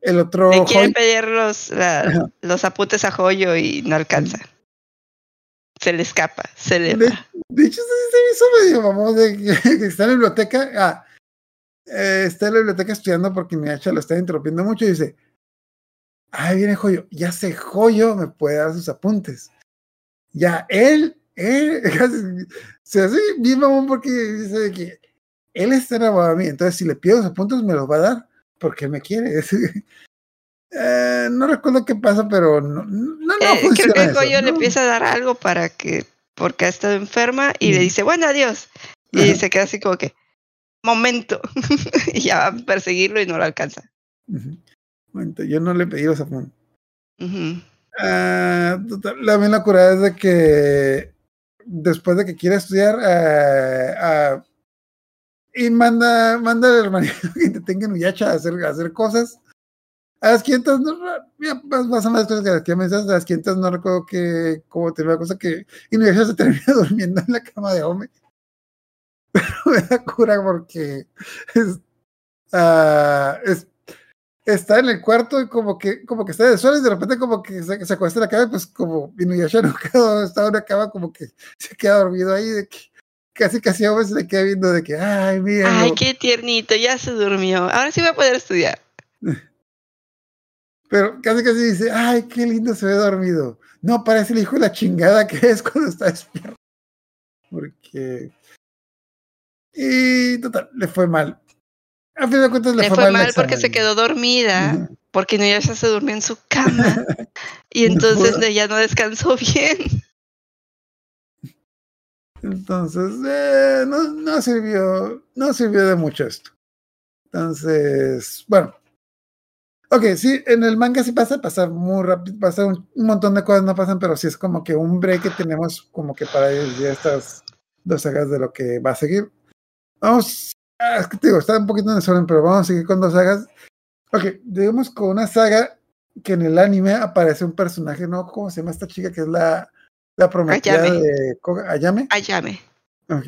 el otro... Le quiere pedir los, la, los apuntes a Joyo y no alcanza. Se le escapa, se le de, de, hecho, se me hizo medio vamos de que está en la biblioteca, ah, eh, está en la biblioteca estudiando porque mi hacha lo está interrumpiendo mucho y dice, ahí viene Joyo, ya sé Joyo me puede dar sus apuntes. Ya él él se hace bien mamón porque dice que él está enamorado de mí, entonces si le pido los puntos me los va a dar porque me quiere. eh, no recuerdo qué pasa, pero no, no, no eh, Creo que el Goyo ¿no? le empieza a dar algo para que, porque ha estado enferma y mm. le dice, bueno, adiós. Y Ajá. se queda así como que, momento. y ya va a perseguirlo y no lo alcanza. Uh -huh. Momento, yo no le pedí los apuntes. Uh -huh. uh, la misma locura es de que después de que quiere estudiar uh, uh, y manda, manda al hermanito que te tenga en Uyacha a hacer, a hacer cosas. A las 500, no, más o menos cosas que las que me a las 500 no recuerdo que, como te cosa que Inuyasha se termina durmiendo en la cama de Ome. Pero me da cura porque es, uh, es, está en el cuarto y como que, como que está de y de repente como que se, se acuesta en la cama pues como Inuyasha no quedó, estaba en una cama como que se queda dormido ahí de que, casi casi a veces le queda viendo de que, ay, mira. Ay, qué tiernito, ya se durmió. Ahora sí voy a poder estudiar. Pero casi casi dice, ay, qué lindo se ve dormido. No, parece el hijo de la chingada que es cuando está despierto. Porque. Y total, le fue mal. A fin de cuentas le, Le fue, fue mal. porque se quedó dormida, Ujú. porque no ya se durmió en su cama. y entonces pudo. ella no descansó bien. Entonces, eh, no, no sirvió, no sirvió de mucho esto. Entonces, bueno. Ok, sí, en el manga sí pasa, pasa muy rápido, pasa un, un montón de cosas, no pasan, pero sí es como que un break que tenemos como que para ya estas dos sagas de lo que va a seguir. Vamos, ah, es que te digo, está un poquito en desorden, pero vamos a seguir con dos sagas. Ok, digamos con una saga que en el anime aparece un personaje, ¿no? ¿Cómo se llama esta chica que es la, la prometida Ayame. de Ayame? Ayame. Ok.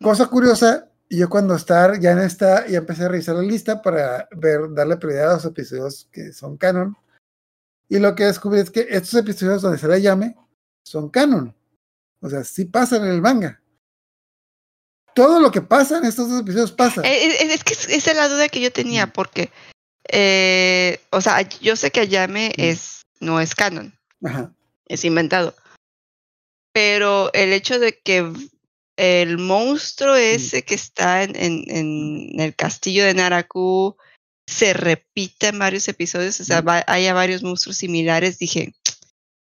Cosa curiosa, yo cuando estar ya en esta, ya empecé a revisar la lista para ver, darle prioridad a los episodios que son canon. Y lo que descubrí es que estos episodios donde se le llame son canon. O sea, sí pasan en el manga. Todo lo que pasa en estos dos episodios pasa. Eh, eh, es que es- esa es la duda que yo tenía, porque, eh, o sea, yo sé que Ayame Mm. es, no es canon, Ajá. es inventado. Pero el hecho de que el monstruo ese que está en, en, en el castillo de Naraku se repita en varios episodios, o sea, Mm. va- haya varios monstruos similares, dije,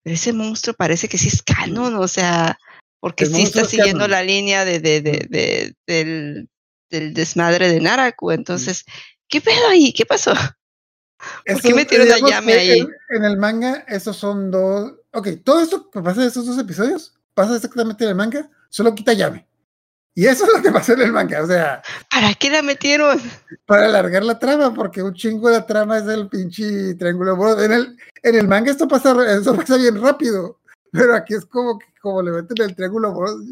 pero ese monstruo parece que sí es canon, o sea, porque El sí está siguiendo la línea de, de, de, de- del, del desmadre de Naraku. Entonces, ¿qué pedo ahí? ¿Qué pasó? ¿Por qué Eso, metieron a digamos Yame que ahí? En, en el manga, esos son dos. Ok, todo esto que pasa en estos dos episodios pasa exactamente en el manga, solo quita llame. Y eso es lo que pasó en el manga. O sea, ¿Para qué la metieron? para alargar la trama, porque un chingo de la trama es el pinche triángulo. En el, en el manga esto pasa, esto pasa bien rápido, pero aquí es como que como le meten el triángulo amoroso.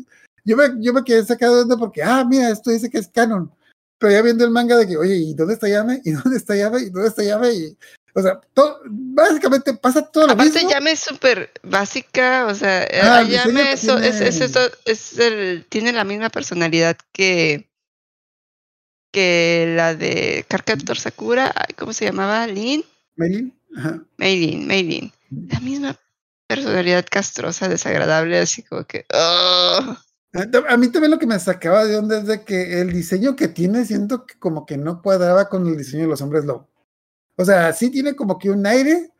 Yo me, yo me quedé sacado de onda porque, ah, mira, esto dice que es canon. Pero ya viendo el manga de que, oye, ¿y dónde está Yame? ¿Y dónde está Yame? ¿Y dónde está Yame? Y, o sea, todo, básicamente pasa todo lo Aparte, mismo. Yame es súper básica, o sea, eh, Ah, Yame es, es, es, tiene- eso- es el, tiene la misma personalidad que que la de Carcator Sakura, ¿cómo se llamaba? Lin, Maylin, ajá. Maylin, Maylin. La misma personalidad castrosa, desagradable, así como que. "Ugh". A mí también lo que me sacaba de onda es de que el diseño que tiene, siento que como que no cuadraba con el diseño de los hombres lobo. O sea, sí tiene como que un aire,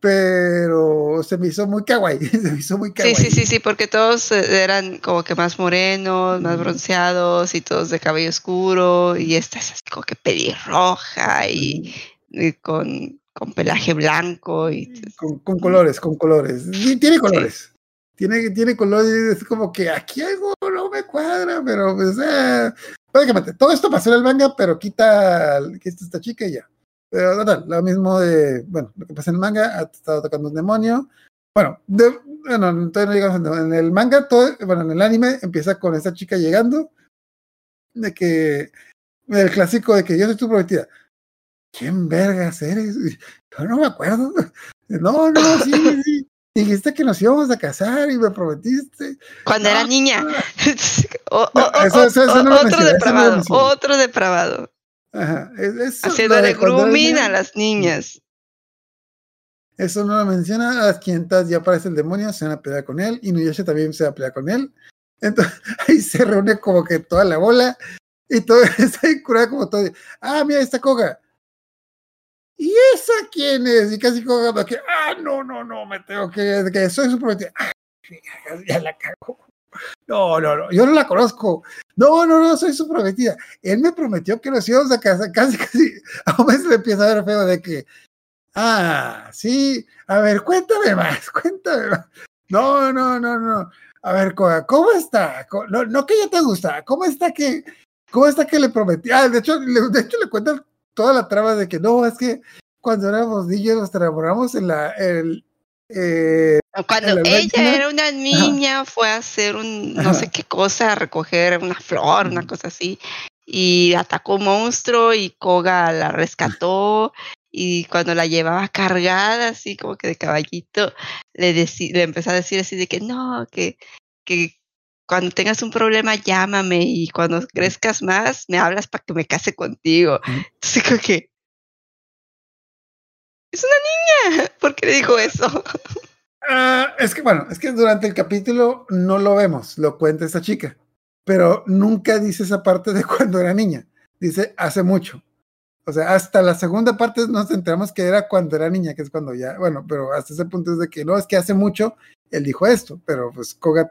pero se me hizo muy kawaii. Se me hizo muy Sí, kawaii. sí, sí, sí, porque todos eh, eran como que más morenos, más bronceados y todos de cabello oscuro. Y esta es así como que pelirroja y, y con, con pelaje blanco. Y, Con, con colores, con colores. Sí, tiene colores. Tiene, tiene colores, es como que aquí algo no me cuadra, pero pues, eh, básicamente, todo esto pasó en el manga, pero quita, quita esta chica y ya. Pero total, lo mismo de, bueno, lo que pasa en el manga, ha estado atacando un demonio. Bueno, de- bueno, entonces no llegamos en el manga, todo, bueno, en el anime empieza con esta chica llegando, de que, el clásico de que yo soy tu prometida. ¿Quién vergas eres? Yo no me acuerdo. No, no, sí, sí. Dijiste que nos íbamos a casar y me prometiste. cuando era niña. Otro depravado, otro depravado. Ajá. es- Eso, Haciéndole grooming a las niñas. Eso no lo menciona. A las 500 ya aparece el demonio, se van a pelear con él. Y Nuyasha también se va a pelear con él. Entonces ahí se reúne como que toda la bola. Y todo está ahí curada como todo. Ah, mira, esta Koga. ¿Y esa quién es? Y casi va que, ah, no, no, no, me tengo que, que soy su prometida. Ah, ya la cago. No, no, no, yo no la conozco. No, no, no, soy su prometida. Él me prometió que nos íbamos a casar. Casi, casi. A mes le empieza a ver feo de que, ah, sí, a ver, cuéntame más, cuéntame más. No, no, no, no. A ver, ¿cómo está? No, no que ya te gusta, ¿cómo está que, cómo está que le prometí? Ah, de hecho, de hecho le cuentan toda la trama de que no, es que cuando éramos niños nos enamoramos en la, el, eh, Cuando en la ella máquina. era una niña, fue a hacer un no sé qué cosa, a recoger una flor, una cosa así, y atacó un monstruo y Koga la rescató. Y cuando la llevaba cargada, así como que de caballito, le, le empezó a decir así de que no, que, que, cuando tengas un problema, llámame y cuando crezcas más, me hablas para que me case contigo. Entonces, que. Es una niña. ¿Por qué le dijo eso? Ah, es que, bueno, es que durante el capítulo no lo vemos, lo cuenta esta chica, pero nunca dice esa parte de cuando era niña. Dice hace mucho. O sea, hasta la segunda parte nos enteramos que era cuando era niña, que es cuando ya, bueno, pero hasta ese punto es de que no, es que hace mucho él dijo esto, pero pues Koga,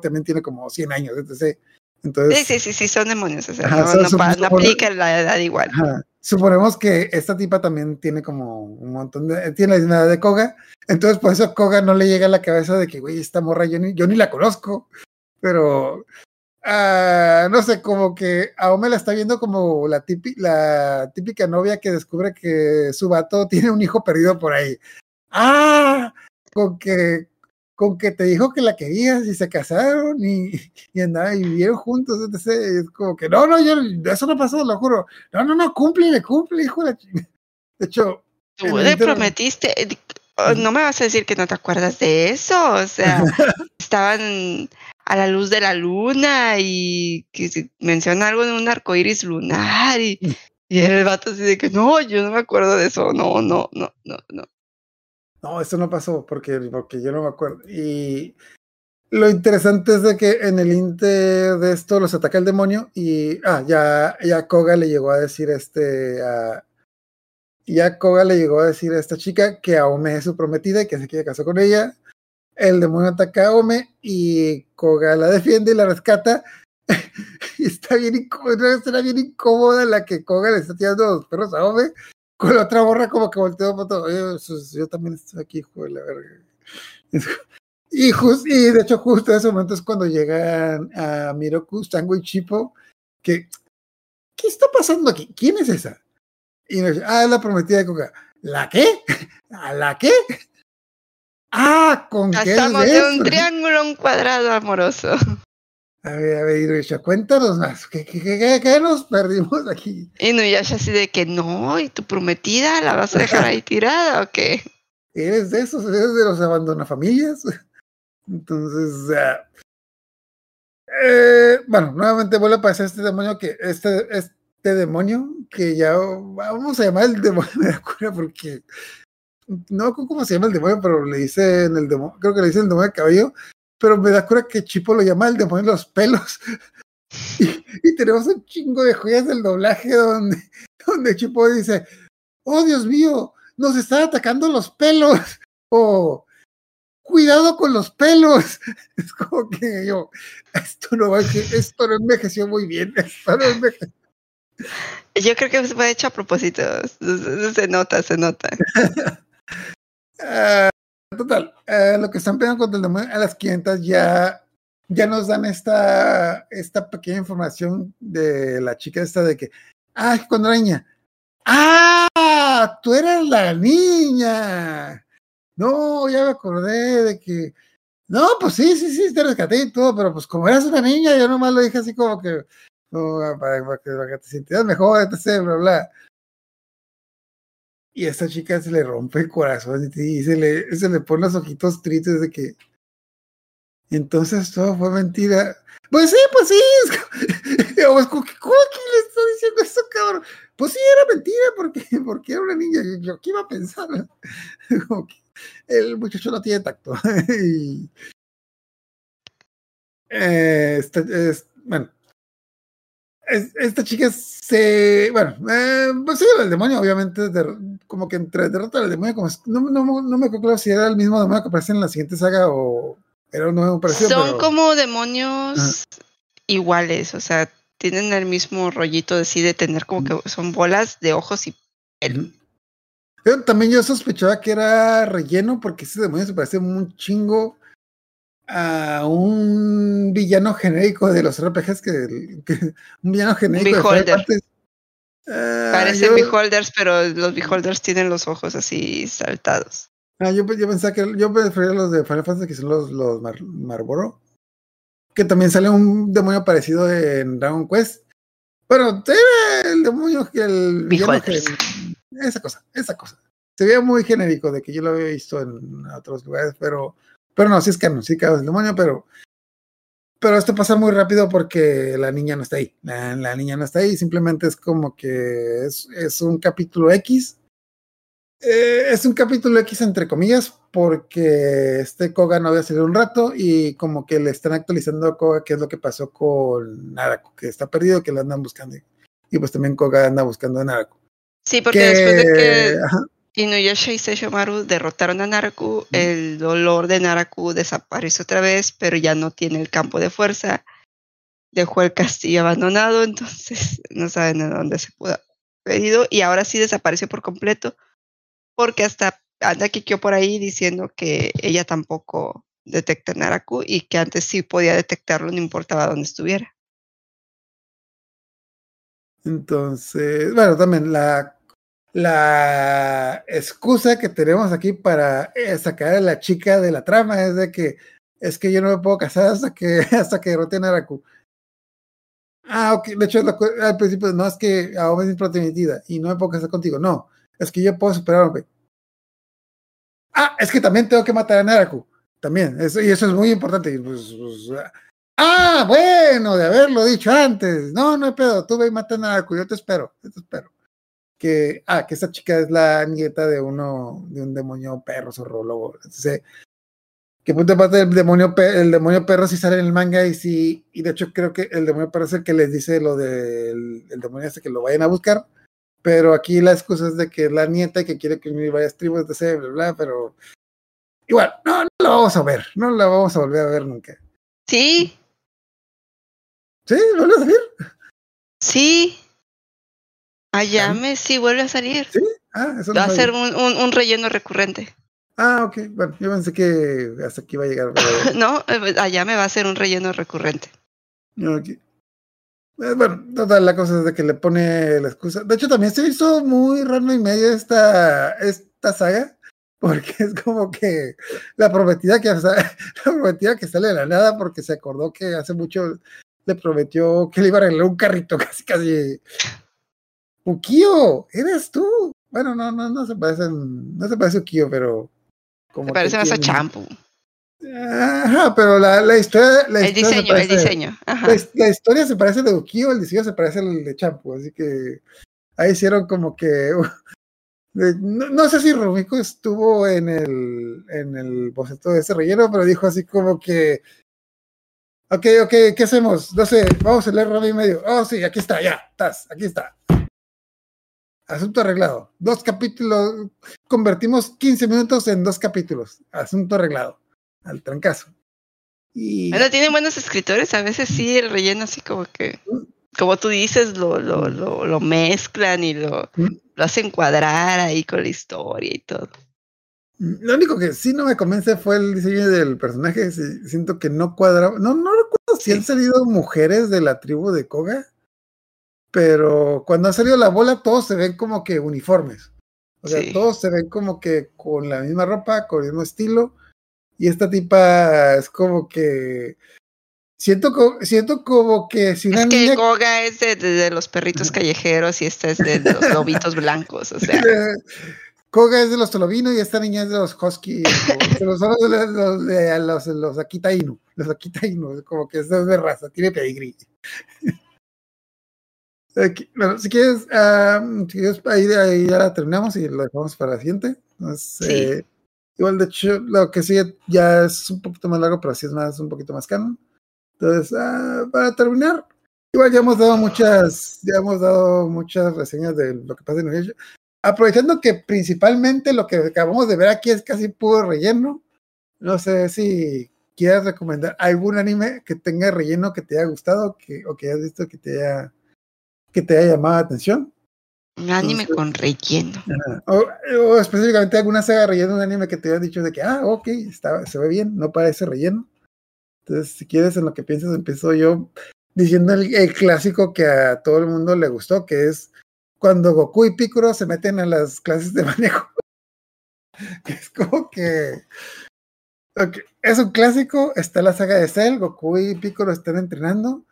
también tiene como 100 años, entonces... entonces sí, sí, sí, sí, son demonios, o sea, no, no, aplica la edad igual. Suponemos que esta tipa también tiene como un montón de, tiene la misma edad de Koga, entonces por eso Koga no le llega a la cabeza de que, güey, esta morra yo ni, yo ni la conozco, pero Ah, no sé, como que Aome la está viendo como la, la típica novia que descubre que su vato tiene un hijo perdido por ahí. Ah, con que, con que te dijo que la querías y se casaron y, y andaban y vivieron juntos. Es como que no, no, yo, eso no pasó, lo juro. No, no, no, cumple, cumple, hijo de De hecho, tú le prometiste. Eh, oh, no me vas a decir que no te acuerdas de eso. O sea, estaban a la luz de la luna y que menciona algo de un arco iris lunar y, mm. y el vato así de que no, yo no me acuerdo de eso, no, no, no, no, no. No, eso no pasó porque, porque yo no me acuerdo. Y lo interesante es de que en el inter de esto los ataca el demonio y ah, ya, ya Koga le llegó a decir este a, ya Koga le llegó a decir a esta chica que Aome es su prometida y que se quiere casar con ella el demonio ataca a Ome y Koga la defiende y la rescata. y está bien incómoda, incómoda la que Koga le está tirando los perros a Ome con la otra borra como que volteó para todo. Yo, también estoy aquí, hijo de la verga. Y, y de hecho, justo en ese momento es cuando llegan a Miroku, Tango y Chipo, que, ¿qué está pasando aquí? ¿Quién es esa? Y me dice, ah, es la prometida de Koga. ¿La qué? ¿A la qué? Ah, con qué Estamos de un triángulo un cuadrado amoroso. A ver, a ver, Iruisha, cuéntanos más. ¿Qué, qué, qué, qué nos perdimos aquí? Y no, ya así de que no, y tu prometida la vas a dejar ahí tirada o qué? ¿Eres de esos? ¿Eres de los abandonafamilias? Entonces, eh, bueno, nuevamente vuelve a pasar este demonio que, este, este demonio que ya vamos a llamar el demonio de la cura porque no cómo se llama el demonio, pero le dicen el demonio, creo que le dicen el demonio de cabello, pero me da cura que Chipo lo llama el demonio de los pelos. Y, tenemos un chingo de joyas del doblaje donde, donde Chipo dice, oh Dios mío, nos están atacando los pelos. O cuidado con los pelos. Es como que yo, esto no va, esto no envejeció muy bien, esto no envejeció. Yo creo que fue hecho a propósito. Se nota, se nota. Uh, total, uh, lo que están pegando contra el demonio a las 500 ya, ya nos dan esta, esta pequeña información de la chica esta de que, ah, niña, ah, tú eres la niña. No, ya me acordé de que, no, pues sí, sí, sí, te rescaté y todo, pero pues como eras una niña, yo nomás lo dije así como que, para, para, que, te sintieras mejor, etc., bla, bla y a esta chica se le rompe el corazón y se le, se le pone los ojitos tristes de que entonces todo fue mentira. Pues sí, pues sí. ¿Cómo, que le está diciendo eso, cabrón? Pues sí, era mentira porque, porque era una niña. Yo, ¿qué iba a pensar? el muchacho no tiene tacto. y, eh, este, es, bueno, esta chica se. Bueno, eh, pues sí, el demonio, obviamente, como que entre derrota al demonio, como no, no, no me acuerdo si era el mismo demonio que aparece en la siguiente saga o era un nuevo parecido. Son como demonios iguales, o sea, tienen el mismo rollito de sí, de tener como que son bolas de ojos y Pero también yo sospechaba que era relleno porque ese demonio se parece un chingo a un villano genérico de los RPGs que, un villano genérico Beholder. de uh, Parecen beholders, pero los beholders tienen los ojos así saltados. Ah, yo, yo pensaba que yo prefería los de Final Fantasy que son los, los Mar Marlboro. Que también sale un demonio parecido en Dragon Quest. Pero era el demonio que el esa cosa, esa cosa. Se veía muy genérico de que yo lo había visto en otros lugares, pero pero no, sí es canon, sí canon el demonio, pero. pero esto pasa muy rápido porque la niña no está ahí. La, la niña no está ahí, simplemente es como que es, es un capítulo X. Eh, es un capítulo X entre comillas porque este Koga no había salido un rato y como que le están actualizando a Koga qué es lo que pasó con Naraku, que está perdido, que lo andan buscando. Y pues también Koga anda buscando a Naraku. Sí, porque Que- después de que ajá. Inuyasha y Seishomaru derrotaron a Naraku, el dolor de Naraku desapareció otra vez, pero ya no tiene el campo de fuerza. Dejó el castillo abandonado, entonces no saben a dónde se pudo haber ido. Y ahora sí desapareció por completo, porque hasta anda Kikyo por ahí diciendo que ella tampoco detecta a Naraku y que antes sí podía detectarlo, no importaba dónde estuviera. Entonces, bueno, también la, la excusa que tenemos aquí para eh, sacar a la chica de la trama es de que es que yo no me puedo casar hasta que hasta que derrote a Naraku. Ah, ok. De hecho, al principio no es que Aome es prometida y no me puedo casar contigo. No, es que yo puedo superar a Aome. Ah, es que también tengo que matar a Naraku. También, eso, y eso es muy importante. pues, pues, Ah, bueno, de haberlo dicho antes. No, no hay pedo. Tú ve y mata a Naraku. Yo te espero. Te espero. Que, ah, que esa chica es la nieta de uno, de un demonio perro zorrólogo. Entonces, que punto parte del demonio, el demonio perro si sale en el manga y sí, y de hecho creo que el demonio perro es el que les dice lo del el demonio este que lo vayan a buscar. Pero aquí la excusa es de que es la nieta y que quiere que unir varias tribus, de bla, bla, pero igual, no, no lo vamos a ver, no la vamos a volver a ver nunca. Sí, ¿Sí? ¿Vuelve a salir? sí. Ayame sí vuelve a salir. ¿Sí? Ah, eso no Va a ser un, un- un relleno recurrente. Ah, ok. Bueno, yo pensé que hasta aquí iba a llegar. pero- No, eh, Ayame va a ser un relleno recurrente. ok. Eh, Bueno, total, la cosa es de que le pone la excusa. De hecho, también se hizo muy raro y medio esta, esta saga, porque es como que la prometida que, la prometida que sale de la nada, porque se acordó que hace mucho le prometió que le iba a arreglar un carrito, casi, casi. Ukio, eres tú. Bueno, no, no, no se parecen, no se parece a Ukio, pero como que parece más a Champu. Ajá, pero la, la historia. La El historia se diseño, el diseño. Ajá. La, his- la historia se parece de Ukio, el diseño se parece al de Champu, así que ahí hicieron como que. no, no sé si Rumiko estuvo en el, en el boceto de ese relleno, pero dijo así como que. Ok, ok, ¿qué hacemos? No sé, vamos a leer y medio. Oh, sí, aquí está, ya, estás, aquí está. Asunto arreglado. Dos capítulos. Convertimos 15 minutos en dos capítulos. Asunto arreglado. Al trancazo. Y. Bueno, tienen buenos escritores. A veces sí, el relleno así como que, como tú dices, lo, lo, lo, lo mezclan y lo, Mm. lo hacen cuadrar ahí con la historia y todo. Lo único que sí no me convence fue el diseño del personaje. sí, siento que no cuadraba. No, no recuerdo si han salido mujeres de la tribu de Koga. Pero cuando ha salido la bola, todos se ven como que uniformes. O sea, Sí. todos se ven como que con la misma ropa, con el mismo estilo. Y esta tipa es como que. Siento, co- siento como que si una Es que niña Koga es de, de- de los perritos callejeros y esta es de los lobitos blancos. O sea, Koga es de los Tolovinos y esta niña es de los Husky, de los, de los, los, de los, los Akita Inu, los Akita Inu, como que es de raza, tiene pedigrí. Aquí- bueno, si quieres, ah, si quieres, ahí, ahí ya la terminamos y lo dejamos para la siguiente. Entonces, Sí. eh, igual, de hecho, lo que sigue ya es un poquito más largo, pero así es más, un poquito más canon. Entonces, ah, para terminar, igual ya hemos dado muchas, ya hemos dado muchas reseñas de lo que pasa en el aprovechando que principalmente lo que acabamos de ver aquí es casi puro relleno, no sé si quieras recomendar algún anime que tenga relleno que te haya gustado que, o que hayas visto que te haya, que te haya llamado la atención. un anime Entonces- con relleno. O, o específicamente alguna saga de relleno un anime que te haya dicho de que, ah, ok, está, se ve bien, no parece relleno. Entonces, si quieres en lo que piensas, empiezo yo diciendo el, el clásico que a todo el mundo le gustó, que es cuando Goku y Piccolo se meten a las clases de manejo. Es como que... Es un clásico, está la saga de Cell, Goku y Piccolo están entrenando.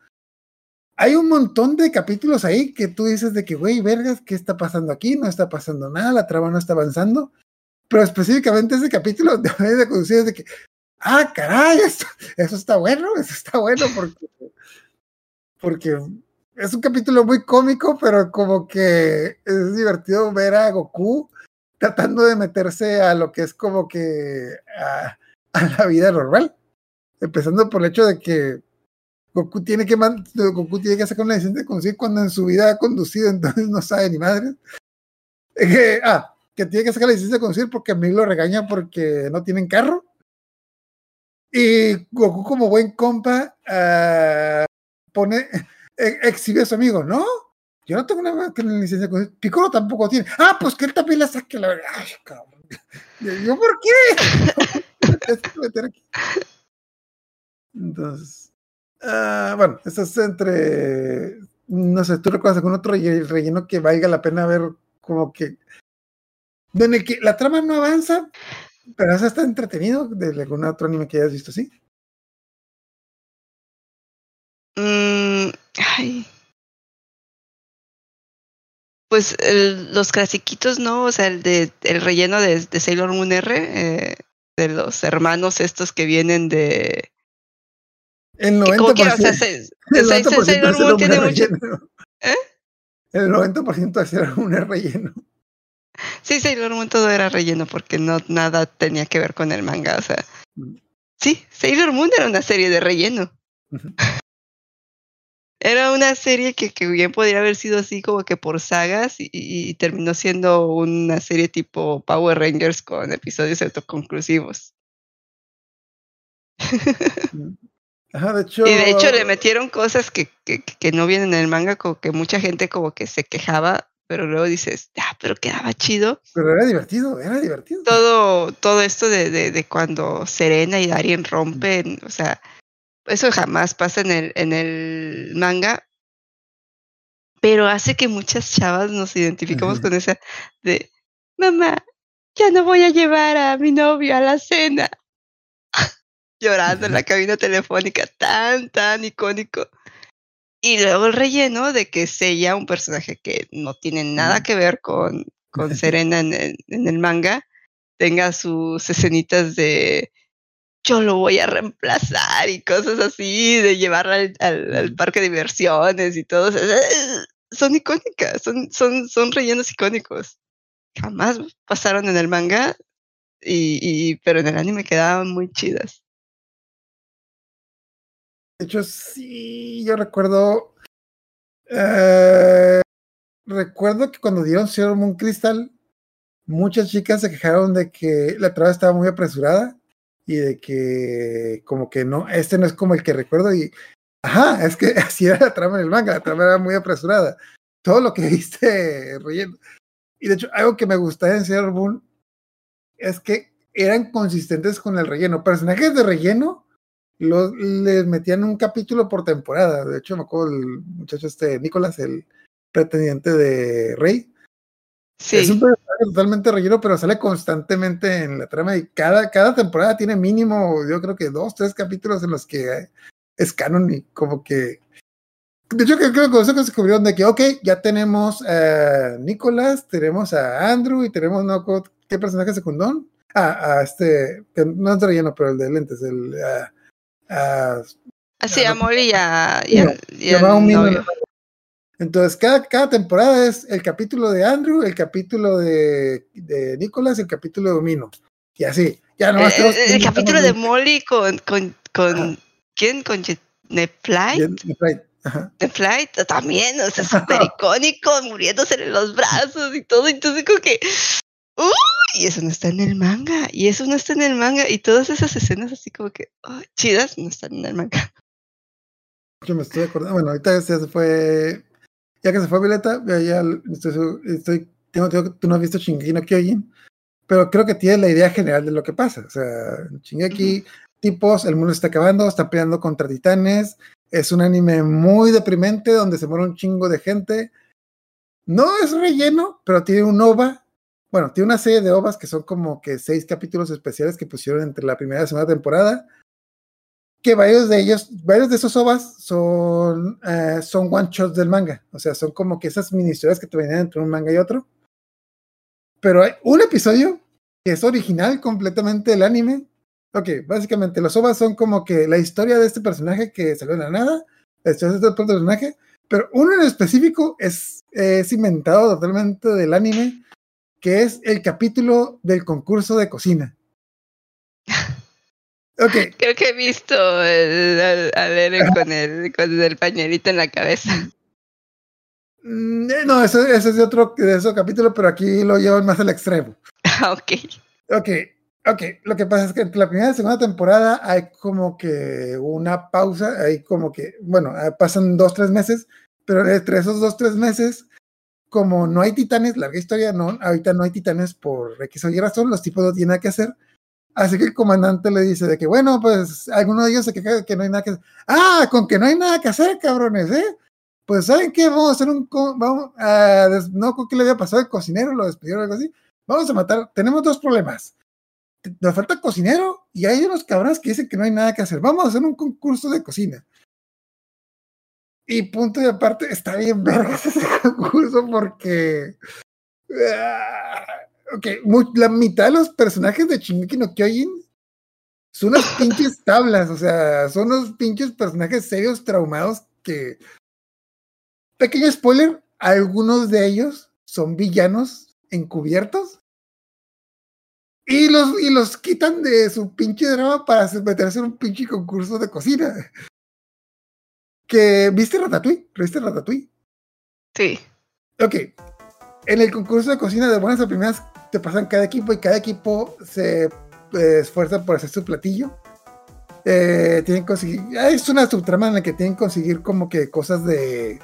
Hay un montón de capítulos ahí que tú dices de que, güey, vergas, ¿qué está pasando aquí? No está pasando nada, la trama no está avanzando. Pero específicamente ese capítulo de de conducir de que, ah, caray, esto- eso está bueno, eso está bueno porque, porque es un capítulo muy cómico, pero como que es divertido ver a Goku tratando de meterse a lo que es como que a la vida normal. Empezando por el hecho de que Goku tiene que, Goku tiene que sacar una licencia de conducir cuando en su vida ha conducido, entonces no sabe ni madre. Eh, ah, que tiene que sacar la licencia de conducir porque a mí lo regaña porque no tienen carro. Y Goku, como buen compa, ah, pone, eh, exhibe a su amigo, ¿no? Yo no tengo una que licencia de conducir. Piccolo tampoco tiene. Ah, pues que él también la saque, la verdad. Ay, cabrón. Yo, ¿por qué? Que. Entonces, ah, bueno, eso es entre, no sé, ¿tú recuerdas algún otro relle- relleno que valga la pena ver como que, el que la trama no avanza, pero eso está entretenido de algún otro anime que hayas visto, ¿sí? Mm, ay. Pues los clasiquitos, ¿no? O sea, el de el relleno de, de Sailor Moon R, eh, de los hermanos estos que vienen de. El que como quiera, o sea, 90%, se- el se- 90% Sailor de Sailor Moon Moon tiene es mucho. relleno. ¿Eh? El 90% de Sailor Moon es relleno. Sí, Sailor Moon todo era relleno porque no nada tenía que ver con el manga. O sea, Mm. sí, Sailor Moon era una serie de relleno. Era una serie que, que bien podría haber sido así como que por sagas y, terminó siendo una serie tipo Power Rangers con episodios autoconclusivos. Ajá, de hecho. Y de hecho le metieron cosas que, que, que no vienen en el manga, como que mucha gente como que se quejaba, pero luego dices, ah, pero quedaba chido. Pero era divertido, era divertido. Todo, todo esto de, de, de cuando Serena y Darien rompen, o sea, eso jamás pasa en el, en el manga, pero hace que muchas chavas nos identificamos con esa de, mamá, ya no voy a llevar a mi novio a la cena. Llorando en la cabina telefónica, tan, tan icónico. Y luego el relleno de que Seiya, un personaje que no tiene nada que ver con, con Serena en el, en el manga, tenga sus escenitas de yo lo voy a reemplazar y cosas así, de llevarla al, al- al Ujú. parque de diversiones y todo. son icónicas, son, son, son rellenos icónicos. Jamás pasaron en el manga, y, y, pero en el anime quedaban muy chidas. De hecho, sí, yo recuerdo. eh, recuerdo que cuando dieron Sailor Moon Crystal, muchas chicas se quejaron de que la trama estaba muy apresurada y de que, como que no, este no es como el que recuerdo. Y, ajá, es que así era la trama en el manga, la trama era muy apresurada. Todo lo que viste, relleno. Y de hecho, algo que me gustaba en Sailor Moon es que eran consistentes con el relleno. Personajes de relleno los, les metían un capítulo por temporada. De hecho, me acuerdo el muchacho este, Nicolás, el pretendiente de Rey. Sí. Es un personaje totalmente relleno, pero sale constantemente en la trama y cada, cada temporada tiene mínimo, yo creo que dos, tres capítulos en los que es canon y como que... De hecho, creo que con eso que descubrieron de que, ok, ya tenemos a Nicolás, tenemos a Andrew y tenemos, no, ¿qué personaje secundón? Ah, a este, que no es relleno, pero el de lentes, el... ah, ah, Así, a Molly y a, y al- y llamaba un novio. Entonces, cada, cada temporada es el capítulo de Andrew, el capítulo de, de Nicholas, el capítulo de Mino. Y así. Ya El, nomás tenemos- el- el capítulo de Molly con, con, con. ¿quién? Con Netflight. Bien, right. Ajá. Netflight también, o sea, súper icónico, muriéndose en los brazos y todo. Entonces, como que, ¡Uy! Y eso no está en el manga. Y eso no está en el manga. Y todas esas escenas así como que, oh, chidas, no están en el manga. Yo me estoy acordando. Bueno, ahorita ya se fue. Ya que se fue Violeta, ya, ya estoy, estoy tengo, tengo, tú no has visto Shingeki no Kyojin, pero creo que tienes la idea general de lo que pasa. O sea, Shingeki, uh -huh. tipos, el mundo está acabando, están peleando contra titanes. Es un anime muy deprimente donde se muere un chingo de gente. No es relleno, pero tiene un OVA. Bueno, tiene una serie de OVAs que son como que seis capítulos especiales que pusieron entre la primera y la segunda temporada que varios de ellos, varios de esos ovas son, uh, son one shots del manga. O sea, son como que esas mini historias que te venían entre un manga y otro. Pero hay un episodio que es original completamente del anime, Ok, básicamente los ovas son como que la historia de este personaje que salió de la nada, la historia de este personaje, pero uno en específico es, es inventado totalmente del anime, que es el capítulo del concurso de cocina. Creo que he visto el, al, Eren con el, con el pañuelito en la cabeza. mm, eh, no, ese, ese es de otro, de capítulo, pero aquí lo llevan más al extremo. Ah, ok. Ok, ok. Lo que pasa es que entre la primera y la segunda temporada hay como que una pausa, hay como que, bueno, eh, pasan dos, tres meses, pero entre esos dos, tres meses, como no hay titanes, larga historia, no, ahorita no hay titanes por X o Y razón, los tipos no tienen nada que hacer. Así que el comandante le dice de que, bueno, pues alguno de ellos se queja de que no hay nada que hacer. Ah, con que no hay nada que hacer, cabrones, ¿eh? Pues, ¿saben qué? Vamos a hacer un. Vamos a. ¿con qué le había pasado el cocinero? Lo despidieron o algo así. Vamos a matar. Tenemos dos problemas. Nos falta cocinero y hay unos cabrones que dicen que no hay nada que hacer. Vamos a hacer un concurso de cocina. Y punto y aparte, está bien verga ese concurso porque. ah, ok, la mitad de los personajes de Shingeki no Kyojin son unas pinches tablas, o sea, son unos pinches personajes serios traumados que. Pequeño spoiler, algunos de ellos son villanos encubiertos y los, y los quitan de su pinche drama para meterse en un pinche concurso de cocina. Que, ¿viste Ratatouille? ¿Viste Ratatouille? Sí. Ok. En el concurso de cocina de buenas a primeras te pasan cada equipo y cada equipo se eh, esfuerza por hacer su platillo. Eh, tienen que conseguir. ah, Es una subtrama en la que tienen que conseguir como que cosas de.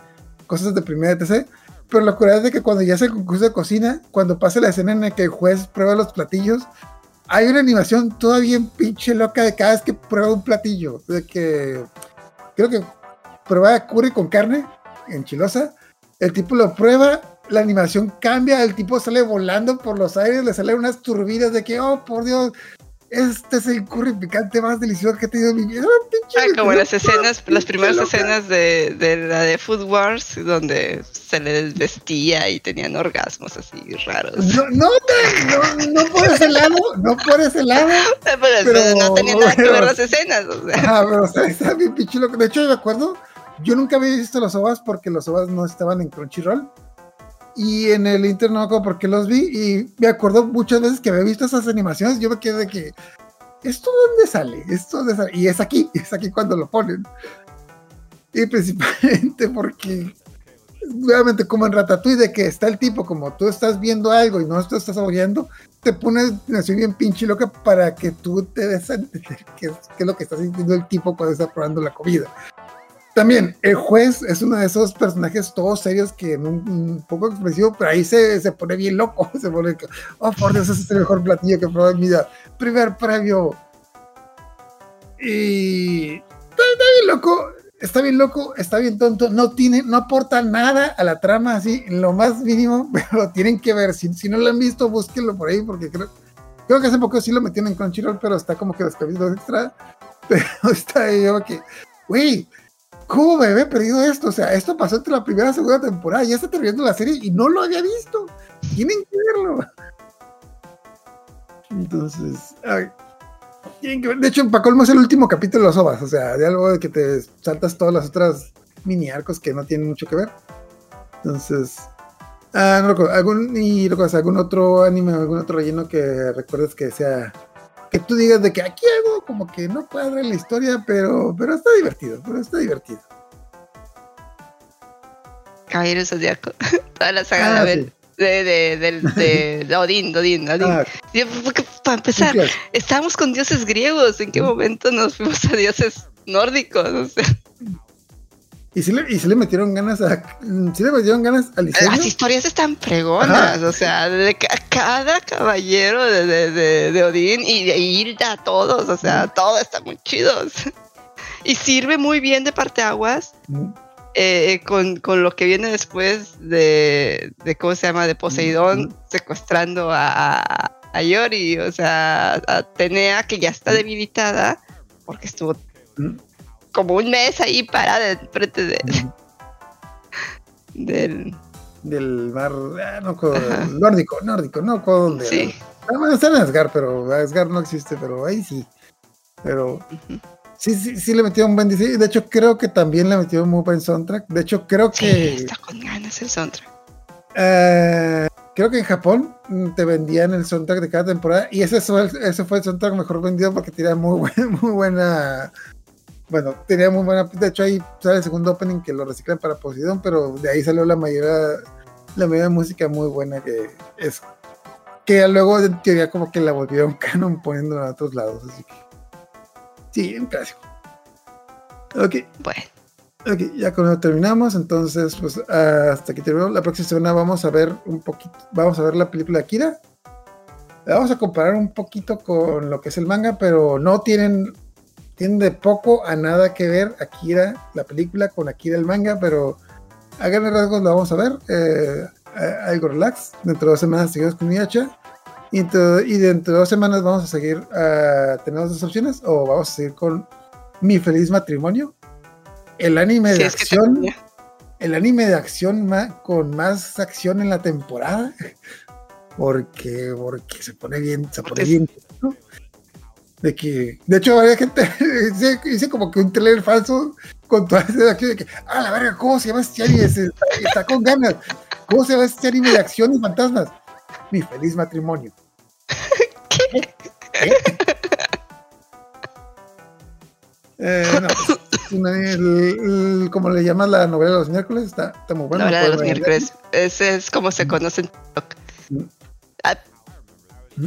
cosas de primera etc. Pero la curiosidad es de que cuando ya es el concurso de cocina, cuando pasa la escena en la que el juez prueba los platillos, hay una animación todavía pinche loca de cada vez que prueba un platillo. De que. Creo que prueba curry con carne enchilosa. El tipo lo prueba, la animación cambia, el tipo sale volando por los aires, le salen unas turbinas de que, oh, por Dios, este es el curry picante más delicioso que he tenido en mi vida. Ah, pinche Ah, como las escenas, las primeras escenas de, de la de Food Wars, donde se les vestía y tenían orgasmos así raros. No, no, no, no por ese lado, no por ese lado. Pero, Pero- no tenía nada que ver las escenas. O sea. Ajá, pero o sea, está bien pinche loco. De hecho, yo me acuerdo, yo nunca había visto los OVAs porque los OVAs no estaban en Crunchyroll. Y en el Inter no me acuerdo por qué los vi. Y me acuerdo muchas veces que había visto esas animaciones. Yo me quedé de que, ¿esto dónde sale? ¿Esto dónde sale? Y es aquí, es aquí cuando lo ponen. Y principalmente porque, nuevamente, como en Ratatouille, de que está el tipo, como tú estás viendo algo y no estás saboreando, te pones así bien pinche loca para que tú te des a entender qué qué es lo que está sintiendo el tipo cuando está probando la comida. También, el juez es uno de esos personajes todos serios que un, poco expresivo, pero ahí se, se pone bien loco. Se pone, oh por Dios, ese es el mejor platillo que he probado en mi vida. Primer premio. Y está, bien loco, está bien loco, está bien tonto. No tiene, no aporta nada a la trama así, en lo más mínimo, pero lo tienen que ver. Si, si no lo han visto, búsquenlo por ahí, porque creo, creo que hace poco sí lo metieron en Crunchyroll, pero está como que los capítulos extra. Pero está ahí, yo que, güey, ¿cómo me había perdido esto? O sea, esto pasó entre la primera y segunda temporada, ya está terminando la serie y no lo había visto. Tienen que verlo. Entonces, tienen que ver. De hecho, para colmo es el último capítulo de los OVAs, o sea, de algo de que te saltas todas las otras mini arcos que no tienen mucho que ver. Entonces, ah, no recuerdo, algún, y algún otro anime, algún otro relleno que recuerdes que sea, que tú digas de que aquí algo como que no cuadra en la historia, pero, pero está divertido, pero está divertido. Caballero Zodíaco. Toda la saga Ah, de, sí. de, de, de- Odín, Odín, Odín. Ah, porque, Para empezar, estábamos con dioses griegos. ¿En qué momento nos fuimos a dioses nórdicos? O sea, y si le, y sí le metieron ganas a, sí le metieron ganas al diseño. las historias están fregonas. Ajá. O sea, de ca- cada caballero de, de, de, de Odín y de Hilda, todos. O sea, todo está muy chido. o sea. Y sirve muy bien de parteaguas Mm, eh, con, con lo que viene después de, de ¿cómo se llama? De Poseidón secuestrando a, a, a Yori, o sea, a Atenea que ya está debilitada porque estuvo como un mes ahí parada enfrente de, del... del mar ah, no nórdico, nórdico, no con dónde. Sí, Ah, bueno, está en Asgard, pero Asgard no existe, pero ahí sí. Pero sí, sí, sí le metió un buen diseño. De hecho, creo que también le metió un muy buen soundtrack. De hecho, creo Sí, que está con ganas el soundtrack. eh, creo que en Japón mm, te vendían el soundtrack de cada temporada y ese fue el, ese fue el soundtrack mejor vendido porque tenía muy buena, muy buena bueno, tenía muy buena, de hecho ahí sale el segundo opening que lo reciclan para Poseidon, pero de ahí salió la mayoría, la de música muy buena que es, que luego en teoría como que la volvieron canon poniendo en otros lados, así que sí, un clásico. Ok, Bueno, Ok, ya con eso terminamos, entonces pues hasta aquí terminó. La próxima semana vamos a ver un poquito, vamos a ver la película Akira. La vamos a comparar un poquito con lo que es el manga, pero no tienen, tienen de poco a nada que ver Akira, la película, con Akira el manga, pero a grandes rasgos lo vamos a ver. eh, a- algo relax. Dentro de dos semanas seguimos con Miacha. Y y dentro de dos semanas vamos a seguir, ah, tenemos dos opciones, o vamos a seguir con Mi Feliz Matrimonio. El anime de acción el anime de acción ma- con más acción en la temporada. Porque, porque se pone bien, se pone bien. ¿no? De que, de hecho, había gente, hice, hice como que un trailer falso con toda esa acción de que, ah, la verga, ¿cómo se llama este anime? Está, está con ganas. ¿Cómo se llama este anime de acción y fantasmas? Mi feliz matrimonio. ¿Qué? Eh, no, pues, es una- el- el- como le llamas la novela de los miércoles, está, está muy buena. la hora de los miércoles. Ese es como se conoce en TikTok. Mm. Ah, Mm.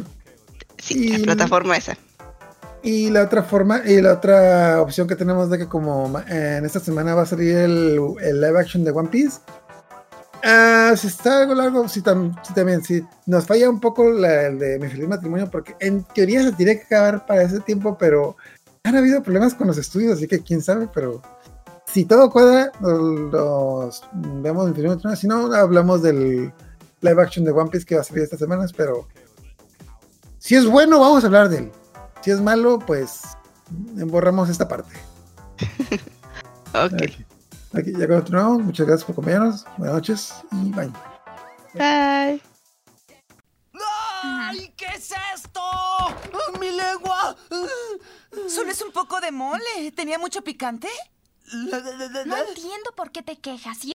Sí, la Y- plataforma esa. Y la otra forma, y la otra opción que tenemos de que como en esta semana va a salir el, el live action de One Piece. Ah, si está algo largo, sí, tam- también, sí. Nos falla un poco la, el de mi feliz matrimonio, porque en teoría se tiene que acabar para ese tiempo, pero han habido problemas con los estudios, así que quién sabe, pero si todo cuadra, los, vemos en feliz matrimonio. Si no, hablamos del live action de One Piece que va a salir estas semanas, pero si es bueno, vamos a hablar de él. Si es malo, pues borramos esta parte. Ok. Aquí, aquí ya continuamos. Muchas gracias por acompañarnos. Buenas noches y bye. Bye. ¡Ay! ¿Qué es esto? ¡Ah, ¡Mi lengua! Solo es un poco de mole. ¿Tenía mucho picante? No entiendo por qué te quejas.